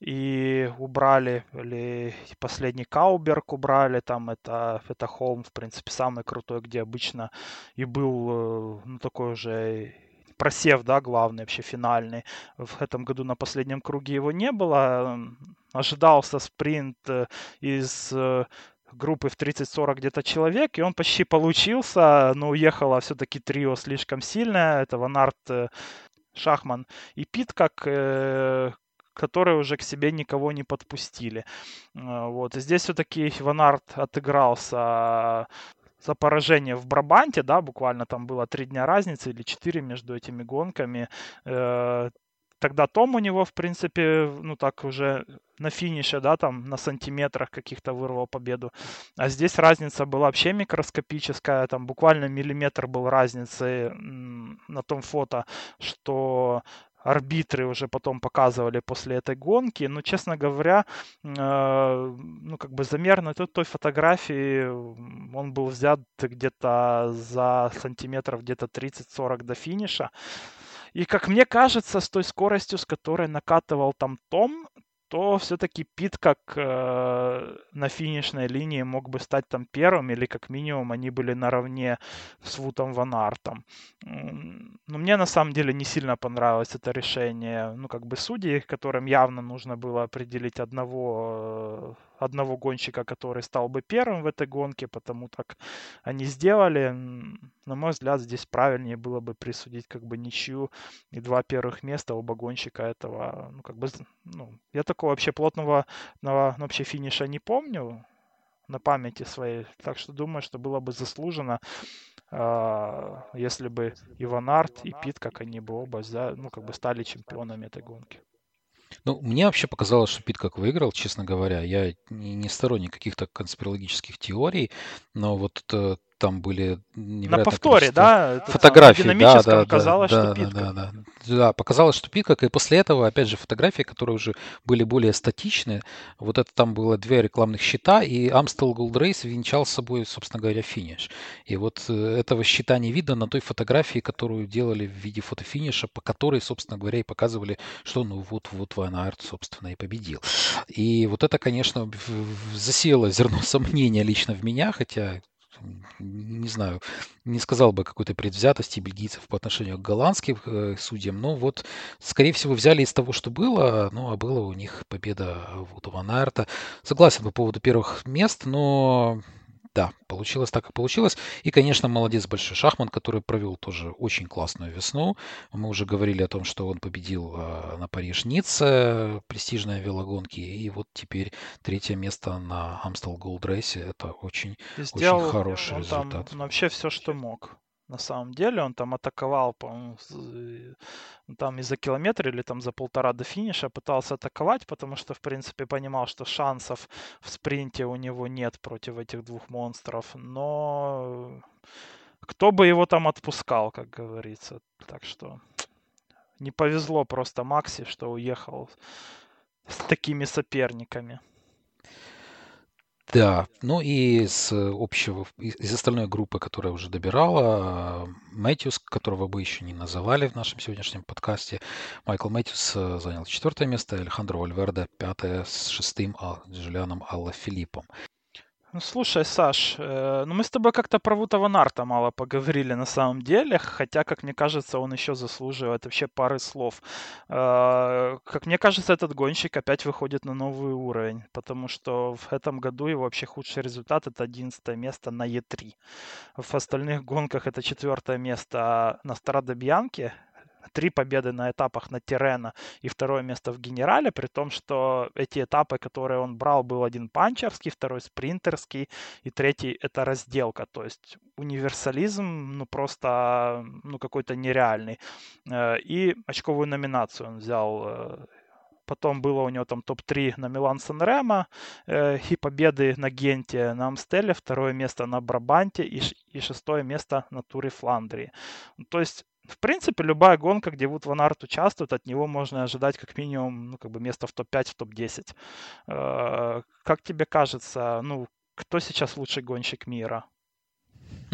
и убрали, или последний Кауберг убрали, там это, это холм, в принципе, самый крутой, где обычно и был, э, ну, такой уже просев, да, главный, вообще финальный. В этом году на последнем круге его не было. Ожидался спринт э, из э, группы в 30-40 где-то человек, и он почти получился, но уехало все-таки трио слишком сильное, это Ванарт, э, Шахман и Пит, как э, которые уже к себе никого не подпустили. Э, вот. И здесь все-таки Ванарт отыгрался за поражение в Брабанте, да, буквально там было три дня разницы или четыре между этими гонками. Тогда Том у него, в принципе, ну так уже на финише, да, там на сантиметрах каких-то вырвал победу. А здесь разница была вообще микроскопическая, там буквально миллиметр был разницы на том фото, что арбитры уже потом показывали после этой гонки. Но, честно говоря, э, ну, как бы замер на той, той фотографии, он был взят где-то за сантиметров где-то 30-40 до финиша. И, как мне кажется, с той скоростью, с которой накатывал там Том, то все-таки Пит как э, на финишной линии мог бы стать там первым, или как минимум они были наравне с Вутом Ван Артом. Но мне на самом деле не сильно понравилось это решение. Ну, как бы судьи, которым явно нужно было определить одного э, одного гонщика, который стал бы первым в этой гонке, потому так они сделали. На мой взгляд, здесь правильнее было бы присудить как бы ничью и два первых места оба гонщика этого. Ну, как бы, ну, я такого вообще плотного ну, вообще финиша не помню на памяти своей. Так что думаю, что было бы заслужено, э, если бы Иван Арт и Пит, как они бы оба, да, ну, как бы стали чемпионами этой гонки. Ну, мне вообще показалось, что Пит как выиграл, честно говоря. Я не, не сторонник каких-то конспирологических теорий, но вот э, там были На повторе, да? Фотографии, да, да, казалось, да, что Питка. Да, да, да, показалось, что Питка, и после этого, опять же, фотографии, которые уже были более статичны. Вот это там было две рекламных щита, и Amstel Gold Race венчал с собой, собственно говоря, финиш. И вот э, этого щита не видно на той фотографии, которую делали в виде фотофиниша, по которой, собственно говоря, и показывали, что ну вот, вот Ван Арт, собственно, и победил. И вот это, конечно, засеяло зерно сомнения лично в меня, хотя не знаю, не сказал бы какой-то предвзятости бельгийцев по отношению к голландским э, судьям, но вот, скорее всего, взяли из того, что было, ну, а было у них победа вот у Ван Аерта. Согласен по поводу первых мест, но да, получилось так, как получилось. И, конечно, молодец Большой Шахман, который провел тоже очень классную весну. Мы уже говорили о том, что он победил э, на Париж-Ницце, престижной велогонки. И вот теперь третье место на Амстел Голд Рейсе. Это очень, Сделал очень хороший результат. Там вообще все, что мог на самом деле. Он там атаковал, по-моему, э, там и за километр или там за полтора до финиша пытался атаковать, потому что, в принципе, понимал, что шансов в спринте у него нет против этих двух монстров. Но кто бы его там отпускал, как говорится. Так что не повезло просто Макси, что уехал с такими соперниками. Да, ну и с общего, из остальной группы, которая уже добирала, Мэтьюс, которого бы еще не называли в нашем сегодняшнем подкасте, Майкл Мэтьюс э, занял четвертое место, Алехандро Вальверде пятое с шестым а, Джулианом Алла Филиппом. Ну, слушай, Саш, э, ну мы с тобой как-то про Вута Нарта мало поговорили на самом деле, хотя, как мне кажется, он еще заслуживает вообще пары слов. Э, как мне кажется, этот гонщик опять выходит на новый уровень, потому что в этом году его вообще худший результат это 11 место на Е3. В остальных гонках это четвертое место на Страдо Бьянке, три победы на этапах на Тирена и второе место в Генерале, при том, что эти этапы, которые он брал, был один панчерский, второй спринтерский и третий это разделка, то есть универсализм, ну просто, ну какой-то нереальный. Э, и очковую номинацию он взял э, Потом было у него там топ-3 на Милан Санремо э, и победы на Генте, на Амстеле, второе место на Брабанте и, и шестое место на Туре Фландрии. То есть в принципе, любая гонка, где Вуд Ван Арт участвует, от него можно ожидать как минимум ну, как бы место в топ-5, в топ-10. Э, как тебе кажется, ну, кто сейчас лучший гонщик мира?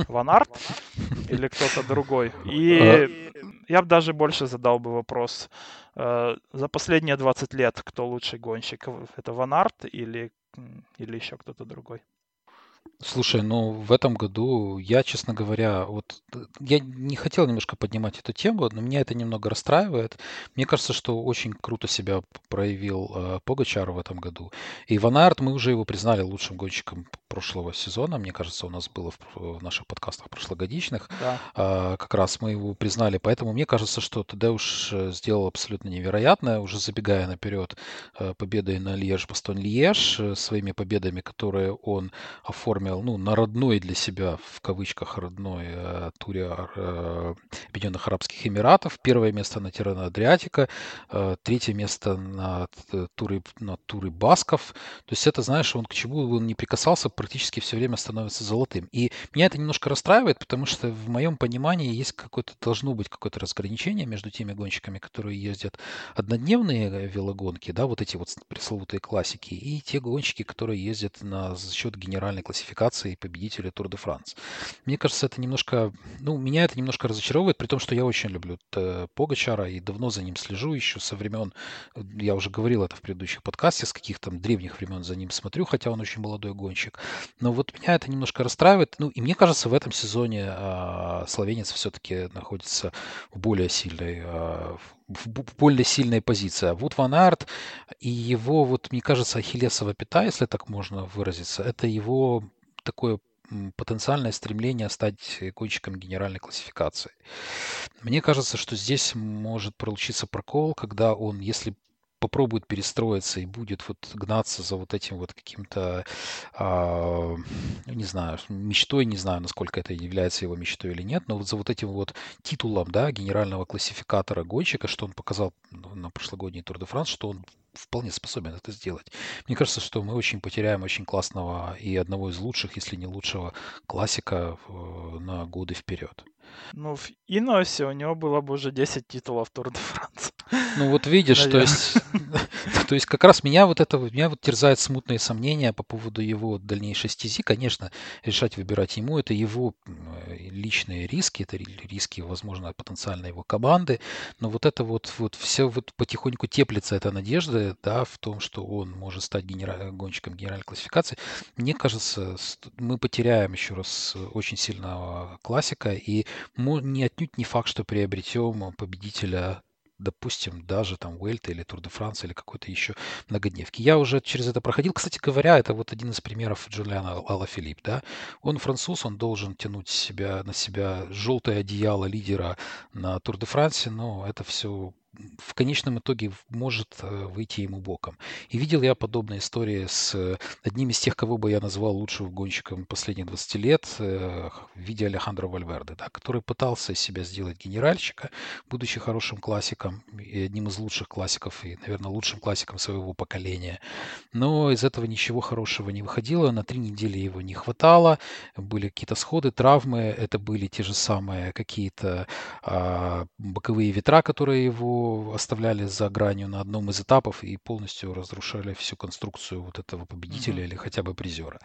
Ван Арт или кто-то другой? И я бы даже больше задал бы вопрос. Э, за последние 20 лет кто лучший гонщик? Это Ван Арт или, или еще кто-то другой? Слушай, ну в этом году я, честно говоря, вот э, я не хотел немножко поднимать эту тему, но меня это немного расстраивает. Мне кажется, что очень круто себя проявил э, Погачар в этом году. И Ван Аерт, мы уже его признали лучшим гонщиком прошлого сезона. Мне кажется, у нас было в, в наших подкастах прошлогодичных. Да. А, как раз мы его признали. Поэтому мне кажется, что Тадеуш э, сделал абсолютно невероятное, уже забегая наперед э, победой на Льеж-Бастон-Льеж, своими победами, которые он оформил оформил, ну, на родной для себя, в кавычках, родной э, туре э, Объединенных Арабских Эмиратов. Первое место на Тирана Адриатика, э, третье место на туре, на туре Басков. То есть это, знаешь, он к чему он не прикасался, практически все время становится золотым. И меня это немножко расстраивает, потому что в моем понимании есть какое-то, должно быть какое-то разграничение между теми гонщиками, которые ездят однодневные велогонки, да, вот эти вот пресловутые классики, и те гонщики, которые ездят на, за счет генеральной классификации победителя Тур де Франс. Мне кажется, это немножко, ну, меня это немножко разочаровывает, при том, что я очень люблю э, Погачара и давно за ним слежу еще со времен, я уже говорил это в предыдущих подкастах, с каких то древних времен за ним смотрю, хотя он очень молодой гонщик. Но вот меня это немножко расстраивает. Ну, и мне кажется, в этом сезоне э, словенец все-таки находится в более сильной, э, в более сильной позиции. А Вуд Ван Арт и его, вот, мне кажется, ахиллесова пята, если так можно выразиться, это его такое потенциальное стремление стать гонщиком генеральной классификации. Мне кажется, что здесь может получиться прокол, когда он, если попробует перестроиться и будет вот гнаться за вот этим вот каким-то, а, не знаю, мечтой, не знаю, насколько это является его мечтой или нет, но вот за вот этим вот титулом, да, генерального классификатора гонщика, что он показал на прошлогодний Тур де Франс, что он вполне способен это сделать. Мне кажется, что мы очень потеряем очень классного и одного из лучших, если не лучшего классика на годы вперед. Ну, в Иносе у него было бы уже 10 титулов Тур де Франс. Ну вот видишь, то есть, то есть как раз меня вот это, меня вот терзает смутные сомнения по поводу его дальнейшей стези. Конечно, решать выбирать ему, это его личные риски, это риски, возможно, потенциально его команды, но вот это вот, вот все вот потихоньку теплится эта надежда, да, в том, что он может стать генераль, гонщиком генеральной классификации. Мне кажется, мы потеряем еще раз очень сильного классика, и не отнюдь не факт, что приобретем победителя допустим, даже там Уэльта или Тур де Франс или какой-то еще многодневки. Я уже через это проходил. Кстати говоря, это вот один из примеров Джулиана Алла Филипп, да. Он француз, он должен тянуть себя, на себя желтое одеяло лидера на Тур де Франсе, но это все в конечном итоге может э, выйти ему боком. И видел я подобные истории с э, одним из тех, кого бы я назвал лучшим гонщиком последних 20 лет, э, в виде Алехандро Вальверде, да, который пытался из себя сделать генеральщика, будучи хорошим классиком и одним из лучших классиков, и, наверное, лучшим классиком своего поколения. Но из этого ничего хорошего не выходило. На три недели его не хватало. Были какие-то сходы, травмы. Это были те же самые какие-то а, боковые ветра, которые его оставляли за гранью на одном из этапов и полностью разрушали всю конструкцию вот этого победителя mm-hmm. или хотя бы призера.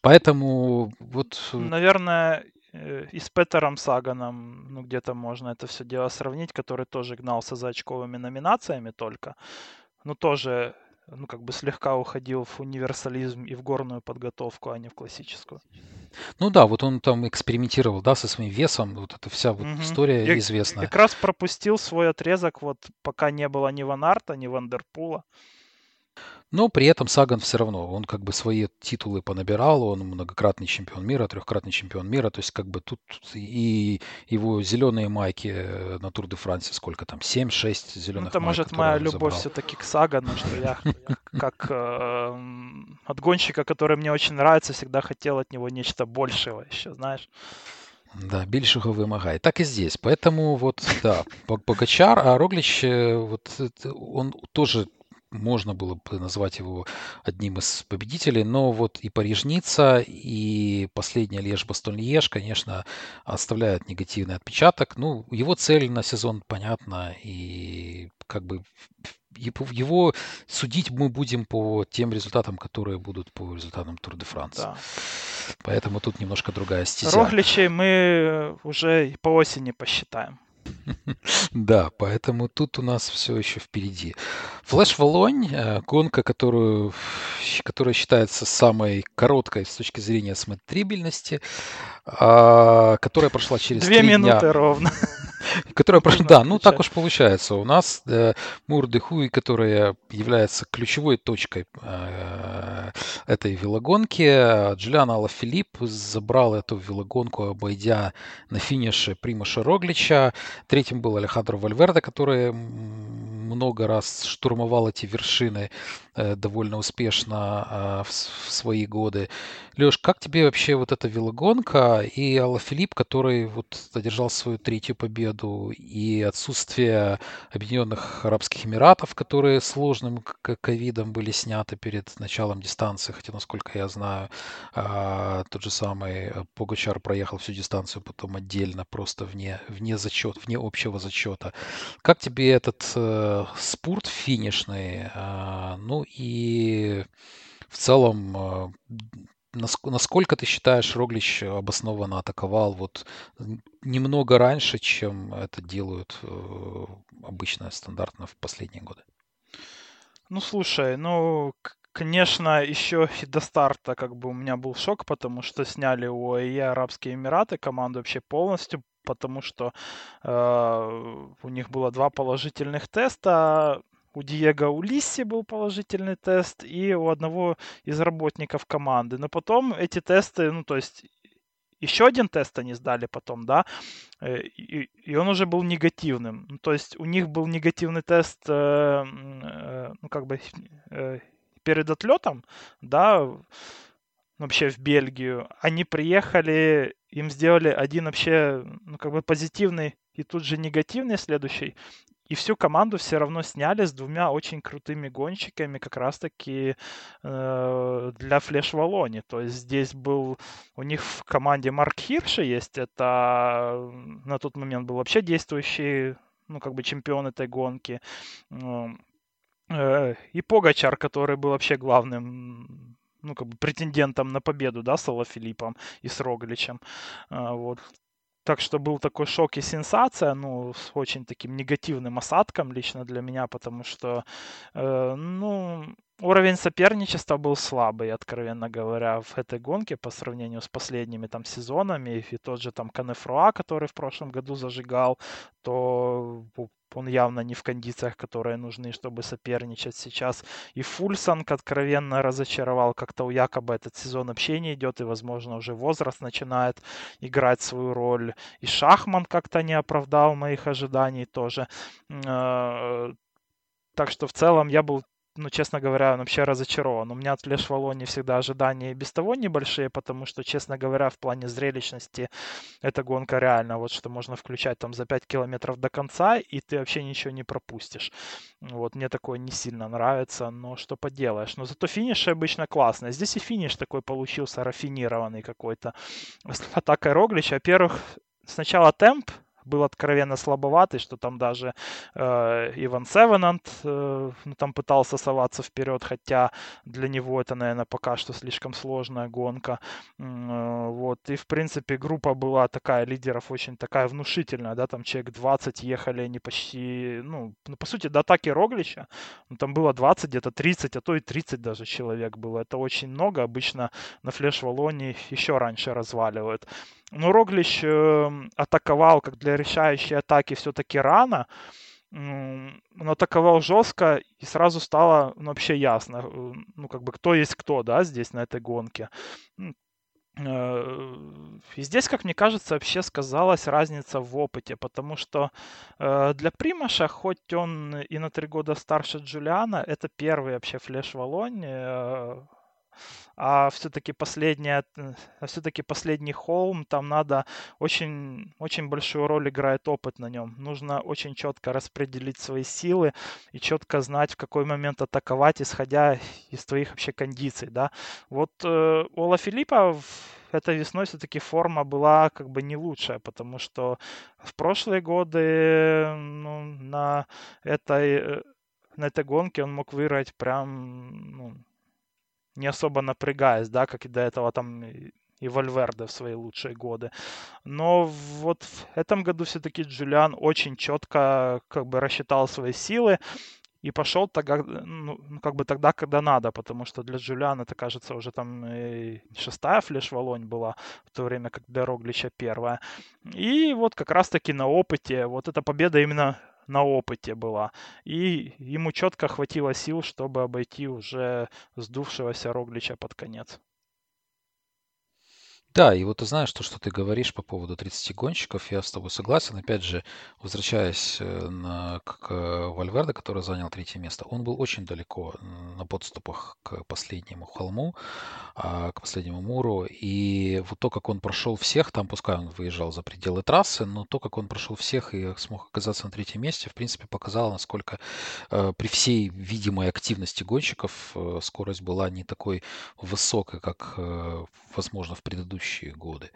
Поэтому вот... Э, Наверное, э, и с Петером Саганом, ну, где-то можно это все дело сравнить, который тоже гнался за очковыми номинациями только. Ну, тоже ну, как бы слегка уходил в универсализм и в горную подготовку, а не в классическую. Ну да, вот он там экспериментировал, да, со своим весом, вот эта вся вот угу. история и, известная. Как раз пропустил свой отрезок, вот пока не было ни Ван Арта, ни Вандерпула. Но при этом Саган все равно, он как бы свои титулы понабирал, он многократный чемпион мира, трехкратный чемпион мира, то есть как бы тут и его зеленые майки э, на Тур де Франсе, сколько там, 7-6 зеленых ну, это майк, может моя любовь все-таки к Сагану, что я как э, от гонщика, который мне очень нравится, всегда хотел от него нечто большего еще, знаешь. Да, більшого вымогай. Так и здесь. Поэтому вот, да, Богачар, а Роглич, э, вот он тоже можно было бы назвать его одним из победителей, но вот и Париж-Ницца, и последняя Леж-Бастон-Льеж, конечно, оставляют негативный отпечаток. Ну, его цель на сезон понятна, и как бы его судить мы будем по тем результатам, которые будут по результатам Тур де Франс. Да. Поэтому тут немножко другая стезя. Рогличей мы уже по осени посчитаем. Да, поэтому тут у нас все еще впереди. Флэш Волонь, э, гонка, которую, которая считается самой короткой с точки зрения смотрибельности, а, которая прошла через Две минуты дня. ровно. Которая прошла, да, ну так уж получается. У нас э, Мурдыхуй, которая является ключевой точкой э, этой велогонки. Джулиан Алафилипп забрал эту велогонку, обойдя на финише Примаша Роглича. Третьим был Алехандро Вальверде, который много раз штурмовал эти вершины э, довольно успешно в свои годы. Леш, как тебе вообще вот эта велогонка и Алла Филипп, который вот одержал свою третью победу, и отсутствие Объединенных Арабских Эмиратов, которые сложным ковидом были сняты перед началом дистанции, хотя, насколько я знаю, а, тот же самый Погачар проехал всю дистанцию потом отдельно, просто вне, вне зачет, вне общего зачета. Как тебе этот э, спорт финишный? Э, ну и в целом, э, насколько ты считаешь, Роглич обоснованно атаковал вот немного раньше, чем это делают э, обычно стандартно в последние годы? Ну, слушай, ну, конечно, еще и до старта как бы у меня был шок, потому что сняли у ОАЕ Арабские Эмираты, команду вообще полностью, потому что э, у них было два положительных теста, у Диего Улисси был положительный тест, и у одного из работников команды. Но потом эти тесты, ну, то есть еще один тест они сдали потом, да, э, и, и он уже был негативным. Ну, то есть у них был негативный тест, э, э, ну, как бы э, перед отлетом, да, вообще в Бельгию. Они приехали, им сделали один вообще, ну, как бы позитивный и тут же негативный следующий. И всю команду все равно сняли с двумя очень крутыми гонщиками как раз-таки э, для Флеш Валони. То есть здесь был у них в команде Марк Хирши есть. Это на тот момент был вообще действующий ну, как бы чемпион этой гонки. Э, и Погачар, который был вообще главным ну, как бы претендентом на победу, да, с Филиппом и с Рогличем. А, вот. Так что был такой шок и сенсация, ну, с очень таким негативным осадком лично для меня, потому что, э, ну, уровень соперничества был слабый, откровенно говоря, в этой гонке по сравнению с последними там сезонами. И тот же там Канефруа, который в прошлом году зажигал, то он явно не в кондициях, которые нужны, чтобы соперничать сейчас. И Фульсанг откровенно разочаровал. Как-то у якобы этот сезон вообще не идет, и, возможно, уже возраст начинает играть свою роль. И Шахман как-то не оправдал моих ожиданий тоже. Э, так что в целом я был ну, честно говоря, вообще разочарован. У меня от Флеш Валони всегда ожидания без того небольшие, потому что, честно говоря, в плане зрелищности эта гонка реально, вот что можно включать там за 5 километров до конца, и ты вообще ничего не пропустишь. Вот, мне такое не сильно нравится, но что поделаешь. Но зато финиш обычно классный. Здесь и финиш такой получился рафинированный какой-то. С атакой Роглича, во-первых, сначала темп был откровенно слабоватый, что там даже э, Иван Севенант э, ну, там пытался соваться вперед, хотя для него это, наверное, пока что слишком сложная гонка. Э, вот. И, в принципе, группа была такая, лидеров очень такая внушительная, да, там человек 20 ехали, они почти, ну, ну по сути, до атаки Роглича, ну, там было 20, где-то 30, а то и 30 даже человек было. Это очень много, обычно на флеш-валоне еще раньше разваливают. Но Роглич э, атаковал как для решающей атаки все-таки рано. Он атаковал жестко, и сразу стало ну, вообще ясно, э, ну, как бы, кто есть кто, да, здесь, на этой гонке. Э, и здесь, как мне кажется, вообще сказалась разница в опыте, потому что для Примаша, хоть он и на три года старше Джулиана, это первый вообще флеш Волонь, э, а все-таки последняя, а все-таки последний холм, там надо очень, очень большую роль играет опыт на нем. Нужно очень четко распределить свои силы и четко знать, в какой момент атаковать, исходя из твоих вообще кондиций, да. Вот э, Ола Филиппа этой весной все-таки форма была как бы не лучшая, потому что в прошлые годы ну, на этой э, на этой гонке он мог выиграть прям ну, не особо напрягаясь, да, как и до этого там и Вальверде в свои лучшие годы. Но вот в этом году все-таки Джулиан очень четко как бы рассчитал свои силы и пошел тогда, ну, ну, как бы тогда, когда надо, потому что для Джулиана это, кажется, уже там шестая флеш-волонь была, в то время как для Роглича первая. И вот как раз-таки на опыте, вот эта победа именно на опыте была. И ему четко хватило сил, чтобы обойти уже сдувшегося Роглича под конец. Да, и вот ты знаешь, то, что ты говоришь по поводу 30 гонщиков, я с тобой согласен. Опять же, возвращаясь э, на, к Вальверде, который занял третье место, он был очень далеко на подступах к последнему холму, а, к последнему муру. И вот то, как он прошел всех, там пускай он выезжал за пределы трассы, но то, как он прошел всех и смог оказаться на третьем месте, в принципе, показало, насколько э, при всей видимой активности гонщиков э, скорость была не такой высокой, как, возможно, в предыдущем предыдущие годы.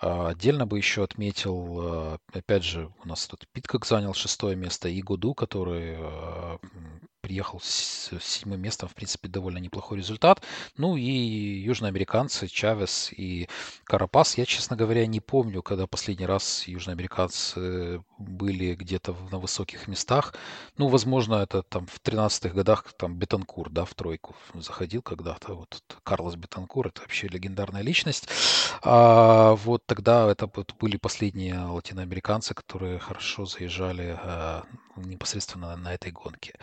А, отдельно бы еще отметил, а, опять же, у нас тут Питкок занял шестое место, и Гуду, который а, приехал с седьмым местом, в принципе, довольно неплохой результат. Ну и южноамериканцы Чавес и Карапас. Я, честно говоря, не помню, когда последний раз южноамериканцы были где-то на высоких местах. Ну, возможно, это там в 13-х годах там Бетанкур, да, в тройку заходил когда-то. Вот Карлос Бетанкур, это вообще легендарная личность. А, вот тогда это были последние латиноамериканцы, которые хорошо заезжали а, непосредственно на этой гонке.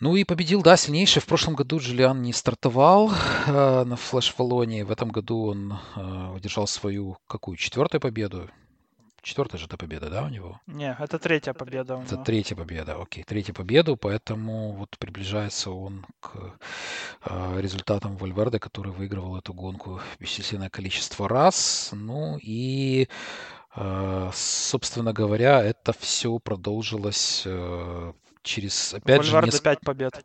Ну и победил, да, сильнейший. В прошлом году Джулиан не стартовал э, на флеш-фалоне. В этом году он э, одержал свою какую? Четвертую победу? Четвертая же это победа, да, у него? Не, это третья победа у него. Это третья победа, окей. Третья победа, поэтому вот приближается он к э, результатам Вальверде, который выигрывал эту гонку бесчисленное количество раз. Ну и э, собственно говоря, это все продолжилось э, через, опять Вальверде же, несколько... 5 побед.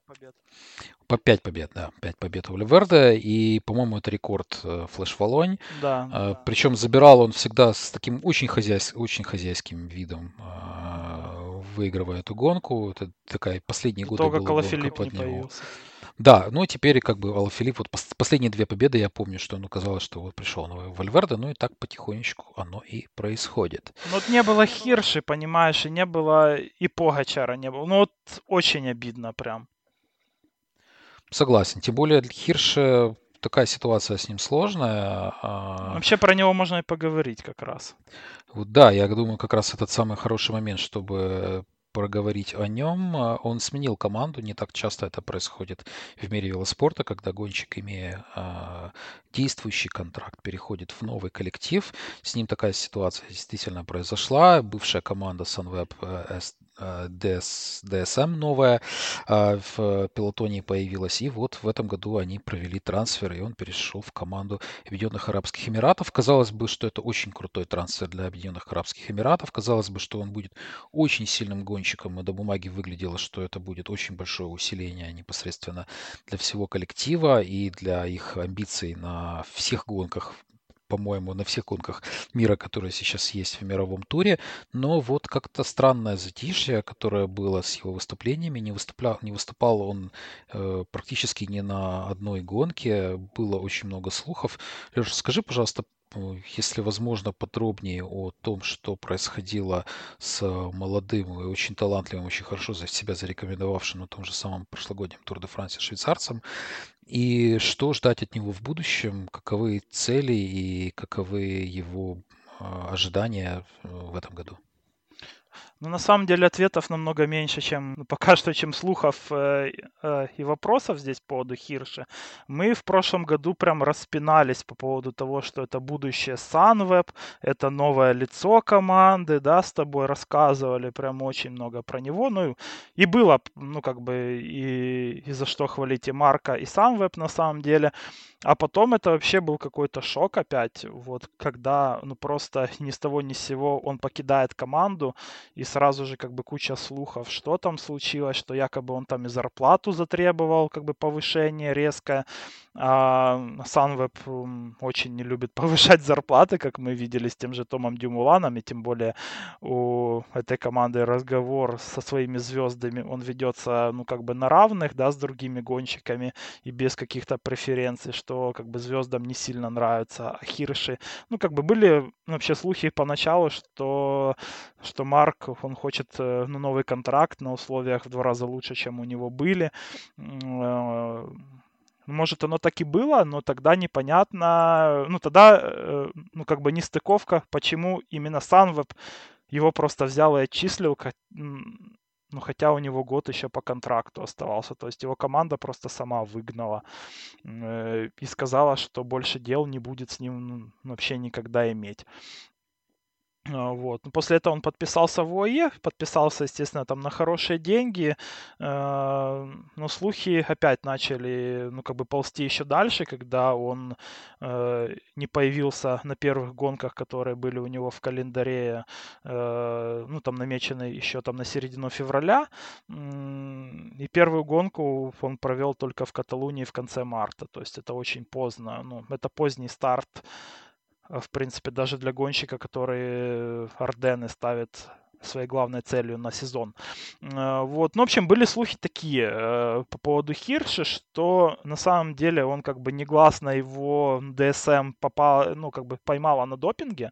По 5 побед, да. 5 побед у Вальверде. И, по-моему, это рекорд э, Флеш Валонь. Да. А, причем забирал он всегда с таким очень, хозяйс... очень хозяйским видом, а, выигрывая эту гонку. Это такая последний год была гонка под не него. Появился. Да, ну теперь как бы Алфилипп, вот последние две победы я помню, что ну казалось, что вот пришел новый Вальверде, ну и так потихонечку оно и происходит. Ну вот не было Хирши, понимаешь, и не было и Погачара не было. Ну вот очень обидно прям. Согласен, тем более Хирше такая ситуация с ним сложная. А Вообще про него можно и поговорить как раз. Вот, да, я думаю, как раз этот самый хороший момент, чтобы проговорить о нем. А, он сменил команду, не так часто это происходит в мире велоспорта, когда гонщик, имея а, действующий контракт, переходит в новый коллектив. С ним такая ситуация действительно произошла. Бывшая команда Sunweb э, DS, DSM новая а, в пилотоне появилась. И вот в этом году они провели трансфер, и он перешел в команду Объединенных Арабских Эмиратов. Казалось бы, что это очень крутой трансфер для Объединенных Арабских Эмиратов. Казалось бы, что он будет очень сильным гонщиком, и до бумаги выглядело, что это будет очень большое усиление непосредственно для всего коллектива и для их амбиций на всех гонках по-моему, на всех гонках мира, которые сейчас есть в мировом туре. Но вот как-то странное затишье, которое было с его выступлениями. Не, выступлял, не выступал он э, практически ни на одной гонке. Было очень много слухов. Леша, скажи, пожалуйста, Э, если возможно, подробнее о том, что происходило с молодым и очень талантливым, очень хорошо за себя зарекомендовавшим на том же самом прошлогоднем Тур де Франсе швейцарцем, и что ждать от него в будущем, каковы цели и каковы его э, ожидания э, в этом году. Ну, на самом деле ответов намного меньше, чем ну, пока что, чем слухов э, э, и вопросов здесь по поводу Хирша. Мы в прошлом году прям распинались по поводу того, что это будущее Sunweb, это новое лицо команды, да, с тобой рассказывали прям очень много про него. Ну, и было, ну, как бы, и, и за что хвалить и Марка, и Sunweb на самом деле. А потом это вообще был какой-то шок опять, вот, когда, ну, просто ни с того ни с сего он покидает команду, и сразу же как бы куча слухов, что там случилось, что якобы он там и зарплату затребовал, как бы повышение резкое. Sunweb очень не любит повышать зарплаты, как мы видели с тем же Томом Дюмуланом, и тем более у этой команды разговор со своими звездами, он ведется, ну, как бы на равных, да, с другими гонщиками и без каких-то преференций, что как бы звездам не сильно нравится. А Хирши, ну, как бы были вообще слухи поначалу, что, что Марк, он хочет ну, новый контракт на условиях в два раза лучше, чем у него были. Э, может, оно так и было, но тогда непонятно, ну, тогда, э, ну, как бы не стыковка, почему именно Sunweb его просто взял и отчислил, ну, хотя у него год еще по контракту оставался. То есть его команда просто сама выгнала э, и сказала, что больше дел не будет с ним ну, вообще никогда иметь. А, вот. После этого он подписался в ОЕ, подписался, естественно, там на хорошие деньги, а, но слухи опять начали, ну, как бы ползти еще дальше, когда он э, не появился на первых гонках, которые были у него в календаре, ну, там намечены еще там на середину февраля, и первую гонку он провел только в Каталунии в конце марта, то есть это очень поздно, ну, это поздний старт в принципе, даже для гонщика, который Ардены ставит своей главной целью на сезон. Э, вот. Ну, в общем, были слухи такие э, по поводу Хирша, что на самом деле он как бы негласно его ДСМ попал, ну, как бы поймала на допинге,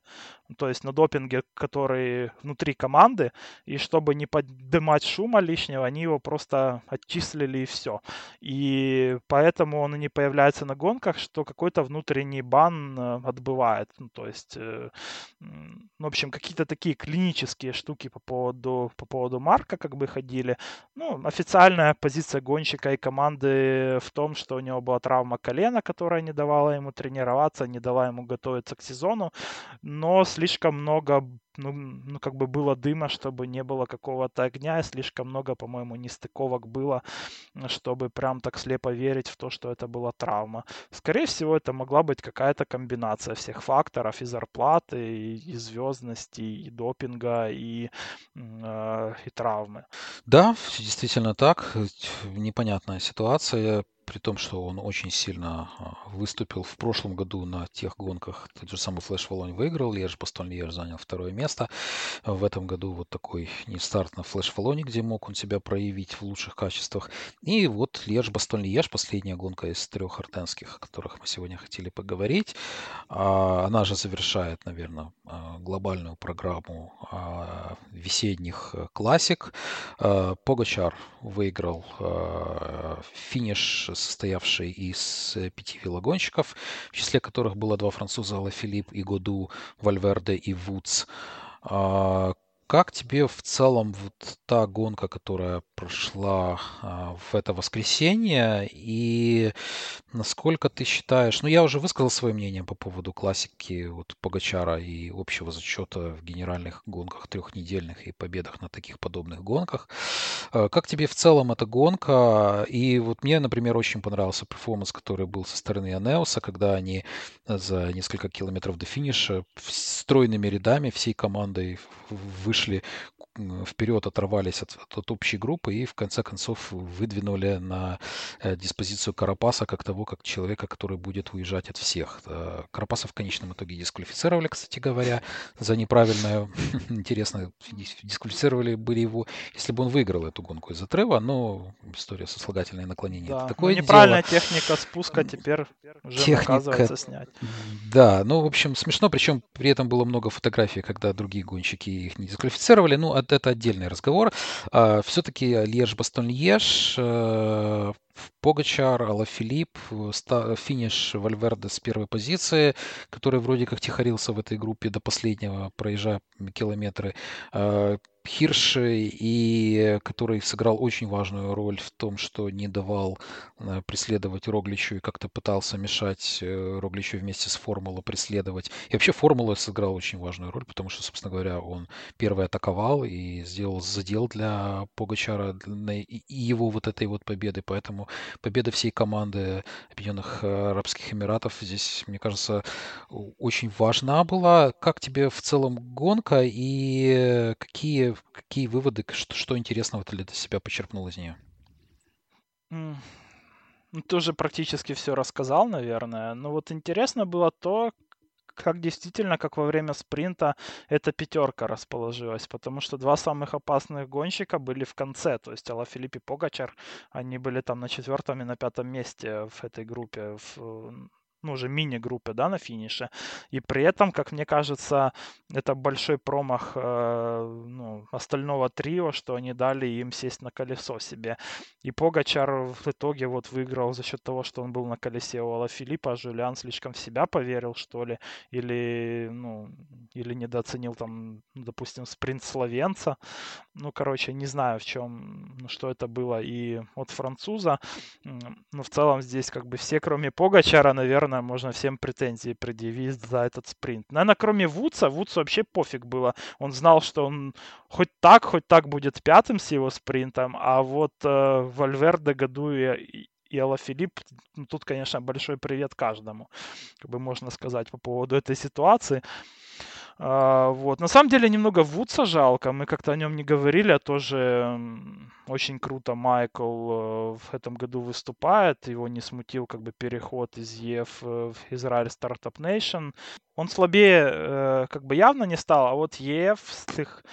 то есть на допинге, который внутри команды, и чтобы не поднимать шума лишнего, они его просто отчислили и все. И поэтому он и не появляется на гонках, что какой-то внутренний бан э, отбывает. Ну, то есть, ну, в общем, какие-то такие клинические штуки штуки по поводу, по поводу Марка как бы ходили. Ну, официальная позиция гонщика и команды в том, что у него была травма колена, которая не давала ему тренироваться, не дала ему готовиться к сезону, но слишком много ну, ну, как бы было дыма, чтобы не было какого-то огня, и слишком много, по-моему, нестыковок было, чтобы прям так слепо верить в то, что это была травма. Скорее всего, это могла быть какая-то комбинация всех факторов, и зарплаты, и, и звездности, и допинга, и, э, и травмы. Да, действительно так. Непонятная ситуация при том, что он очень сильно а, выступил в прошлом году на тех гонках. Тот же самый Флэш Волонь выиграл, Леж Бастон Леж занял второе место. В этом году вот такой не старт на Флэш Волоне, где мог он себя проявить в лучших качествах. И вот Леж Бастон Леж, последняя гонка из трех артенских, о которых мы сегодня хотели поговорить. А, она же завершает, наверное, а, глобальную программу весенних э, классик. Погачар выиграл финиш состоявший из э, пяти велогонщиков, в числе которых было два француза Ла Филипп и Году, Вальверде и Вудс. Как тебе в целом вот та гонка, которая прошла а, в это воскресенье, и насколько ты считаешь, ну я уже высказал свое мнение по поводу классики вот Погачара и общего зачета в генеральных гонках трехнедельных и победах на таких подобных гонках. А, как тебе в целом эта гонка? И вот мне, например, очень понравился перформанс, который был со стороны Анеуса, когда они за несколько километров до финиша стройными рядами всей командой вышли вышли вперед, оторвались от, от общей группы и в конце концов выдвинули на э, диспозицию Карапаса как того, как человека, который будет уезжать от всех. Э, Карапаса в конечном итоге дисквалифицировали, кстати говоря, за неправильное, интересно, дисквалифицировали были его, если бы он выиграл эту гонку из-за Трева, но история со сослагательное наклонение. Да, такое неправильная дело. техника спуска теперь уже техника, оказывается снять. Да, ну, в общем, смешно, причем при этом было много фотографий, когда другие гонщики их не дисквалифицировали, ну, это отдельный разговор. А, Все-таки Льеж-Бастон-Льеж, э, Погачар, Алла Филипп, финиш Вальверде с первой позиции, который вроде как тихорился в этой группе до последнего, проезжая километры. А, Хирш, и который сыграл очень важную роль в том, что не давал э, преследовать Рогличу и как-то пытался мешать э, Рогличу вместе с Формулой преследовать. И вообще Формула сыграл очень важную роль, потому что, собственно говоря, он первый атаковал и сделал задел для Погачара и его вот этой вот победы. Поэтому победа всей команды Объединенных Арабских Эмиратов здесь, мне кажется, очень важна была. Как тебе в целом гонка и какие какие, выводы, что, что интересного ты для себя почерпнул из нее? Mm. Ну, ты уже практически все рассказал, наверное. Но вот интересно было то, как действительно, как во время спринта эта пятерка расположилась, потому что два самых опасных гонщика были в конце, то есть Алла Филипп и Погачар, они были там на четвертом и на пятом месте в этой группе, в, ну, уже мини-группе, да, на финише. И при этом, как мне кажется, это большой промах э, ну, остального трио, что они дали им сесть на колесо себе. И Погачар в итоге вот выиграл за счет того, что он был на колесе у Алла Филиппа, а Жулиан слишком в себя поверил, что ли, или, ну, или недооценил там, допустим, спринт словенца. Ну, короче, не знаю, в чем, ну, что это было. И от француза, ну, в целом здесь как бы все, кроме Погачара, наверное, наверное, можно всем претензии предъявить за этот спринт. Наверное, кроме Вудса, Вудсу вообще пофиг было. Он знал, что он хоть так, хоть так будет пятым с его спринтом, а вот э, Вальверде, Году и, и Алла Филипп, ну, тут, конечно, большой привет каждому, как бы можно сказать по поводу этой ситуации. А, вот. На самом деле немного Вудса жалко. Мы как-то о нем не говорили, а тоже очень круто Майкл э, в этом году выступает. Его не смутил как бы переход из ЕФ в Израиль Стартап Nation. Он слабее э, как бы явно не стал, а вот ЕФ с их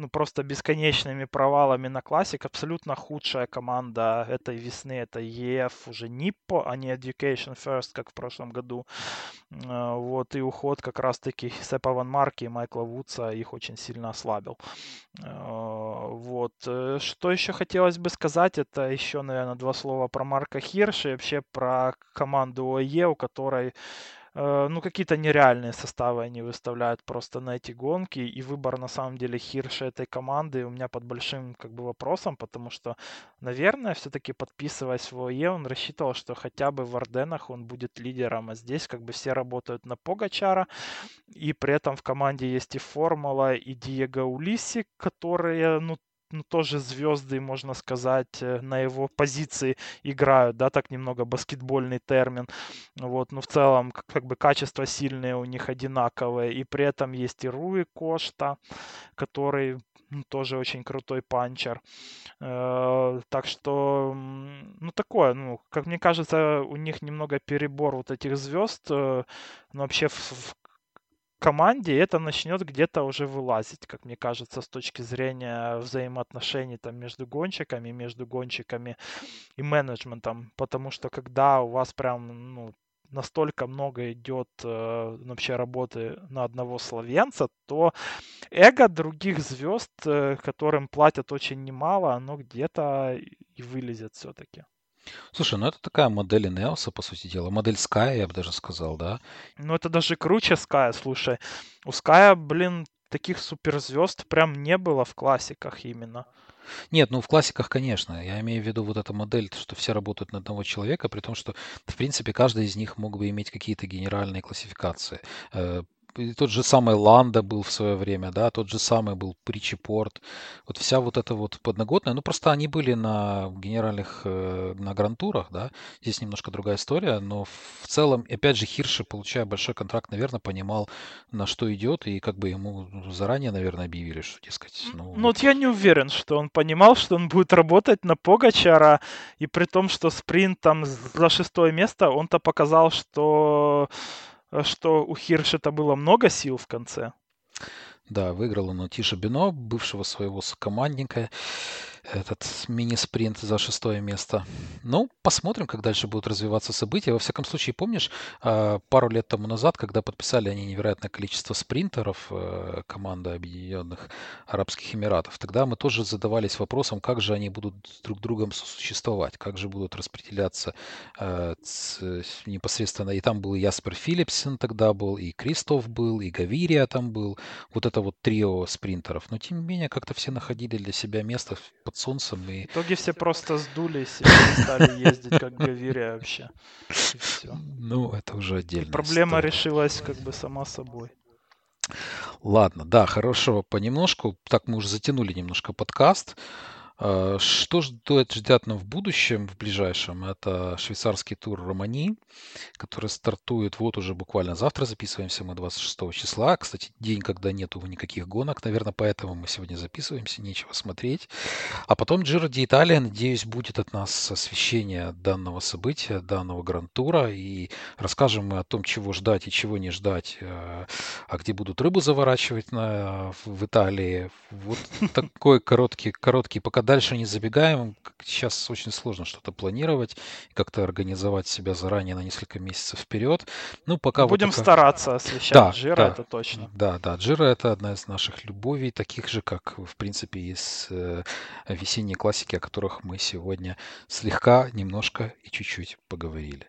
ну, просто бесконечными провалами на классик. Абсолютно худшая команда этой весны. Это ЕФ, уже Ниппо, а не Education First, как в прошлом году. А, вот, и уход как раз-таки Сепа Ван Марки и Майкла Вудса их очень сильно ослабил. А, вот. Э, что еще хотелось бы сказать, это еще, наверное, два слова про Марка Хирша и вообще про команду ОЕ, у которой Э, ну, какие-то нереальные составы они выставляют просто на эти гонки, и выбор, на самом деле, Хирша этой команды у меня под большим, как бы, вопросом, потому что, наверное, все-таки подписываясь в ОЕ, он рассчитывал, что хотя бы в Орденах он будет лидером, а здесь, как бы, все работают на Погачара, и при этом в команде есть и Формула, и Диего Улиси, которые, ну, ну, тоже звезды, можно сказать, э, на его позиции играют, да, так немного баскетбольный термин. Вот, но в целом, как, как бы качества сильные у них одинаковые. И при этом есть и Руи Кошта, который ну, тоже очень крутой панчер. Э, так что, ну, такое, ну, как мне кажется, у них немного перебор вот этих звезд, э, но вообще в, в команде это начнет где-то уже вылазить, как мне кажется, с точки зрения взаимоотношений там между гонщиками, между гонщиками и менеджментом, потому что когда у вас прям ну, настолько много идет э, вообще работы на одного словенца, то эго других звезд, э, которым платят очень немало, оно где-то и вылезет все-таки. Слушай, ну это такая модель Инеоса, по сути дела. Модель Sky, я бы даже сказал, да? Ну это даже круче Sky, слушай. У Sky, блин, таких суперзвезд прям не было в классиках именно. Нет, ну в классиках, конечно. Я имею в виду вот эта модель, что все работают на одного человека, при том, что, в принципе, каждый из них мог бы иметь какие-то генеральные классификации. Тот же самый Ланда был в свое время, да, тот же самый был Причепорт. Вот вся вот эта вот подноготная, ну просто они были на генеральных, э, на грантурах, да, здесь немножко другая история, но в целом, опять же, Хирши, получая большой контракт, наверное, понимал, на что идет, и как бы ему заранее, наверное, объявили, что, дескать, ну... Ну вот я не уверен, что он понимал, что он будет работать на Погачара, и при том, что спринт там за шестое место, он-то показал, что что у Хиршета было много сил в конце. Да, выиграл он у Тиша Бино, бывшего своего сокомандника этот мини-спринт за шестое место. Ну, посмотрим, как дальше будут развиваться события. Во всяком случае, помнишь, а, пару лет тому назад, когда подписали они невероятное количество спринтеров э, команды Объединенных Арабских Эмиратов, тогда мы тоже задавались вопросом, как же они будут друг другом существовать, как же будут распределяться э, непосредственно. И там был Яспер Филлипсен тогда был, и Кристоф был, и Гавирия там был. Вот это вот трио спринтеров. Но тем не менее, как-то все находили для себя место под солнцем. И... В итоге все просто сдулись и стали ездить как Гавирия вообще. И все. Ну, это уже отдельно. Проблема история. решилась как бы сама собой. Ладно, да, хорошего понемножку. Так мы уже затянули немножко подкаст. А, что ждет, ждет нам в будущем, в ближайшем? Это швейцарский тур Романи, который стартует вот уже буквально завтра. Записываемся мы 26 числа. Кстати, день, когда нету никаких гонок. Наверное, поэтому мы сегодня записываемся, нечего смотреть. А потом Джиро Ди Италия, надеюсь, будет от нас освещение данного события, данного гран-тура. И расскажем мы о том, чего ждать и чего не ждать. А, а где будут рыбу заворачивать на, в Италии. Вот такой короткий, короткий пока дальше не забегаем. Сейчас очень сложно что-то планировать, как-то организовать себя заранее на несколько месяцев вперед. Ну, пока Будем вот пока... стараться освещать да, Джира, да, это точно. Да, да, Джира это одна из наших любовей, таких же, как, в принципе, из э, весенней классики, о которых мы сегодня слегка, немножко и чуть-чуть поговорили.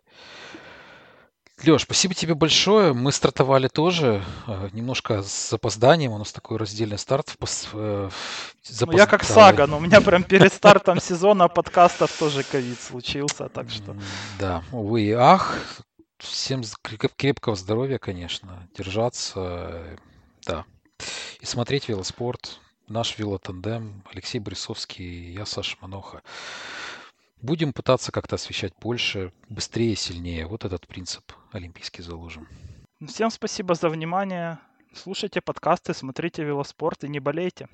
Леш, спасибо тебе большое. Мы стартовали тоже э, немножко с запозданием. У нас такой раздельный старт. Пос... э, запоз... ну, я как Сага, но у меня прям перед стартом сезона подкастов тоже ковид случился, так что... Да, увы и ах. Всем крепкого здоровья, конечно. Держаться, да. И смотреть велоспорт. Наш велотандем. Алексей Борисовский, я Саша Маноха. Будем пытаться как-то освещать больше, быстрее, сильнее. Вот этот принцип олимпийский заложим. Всем спасибо за внимание. Слушайте подкасты, смотрите велоспорт и не болейте.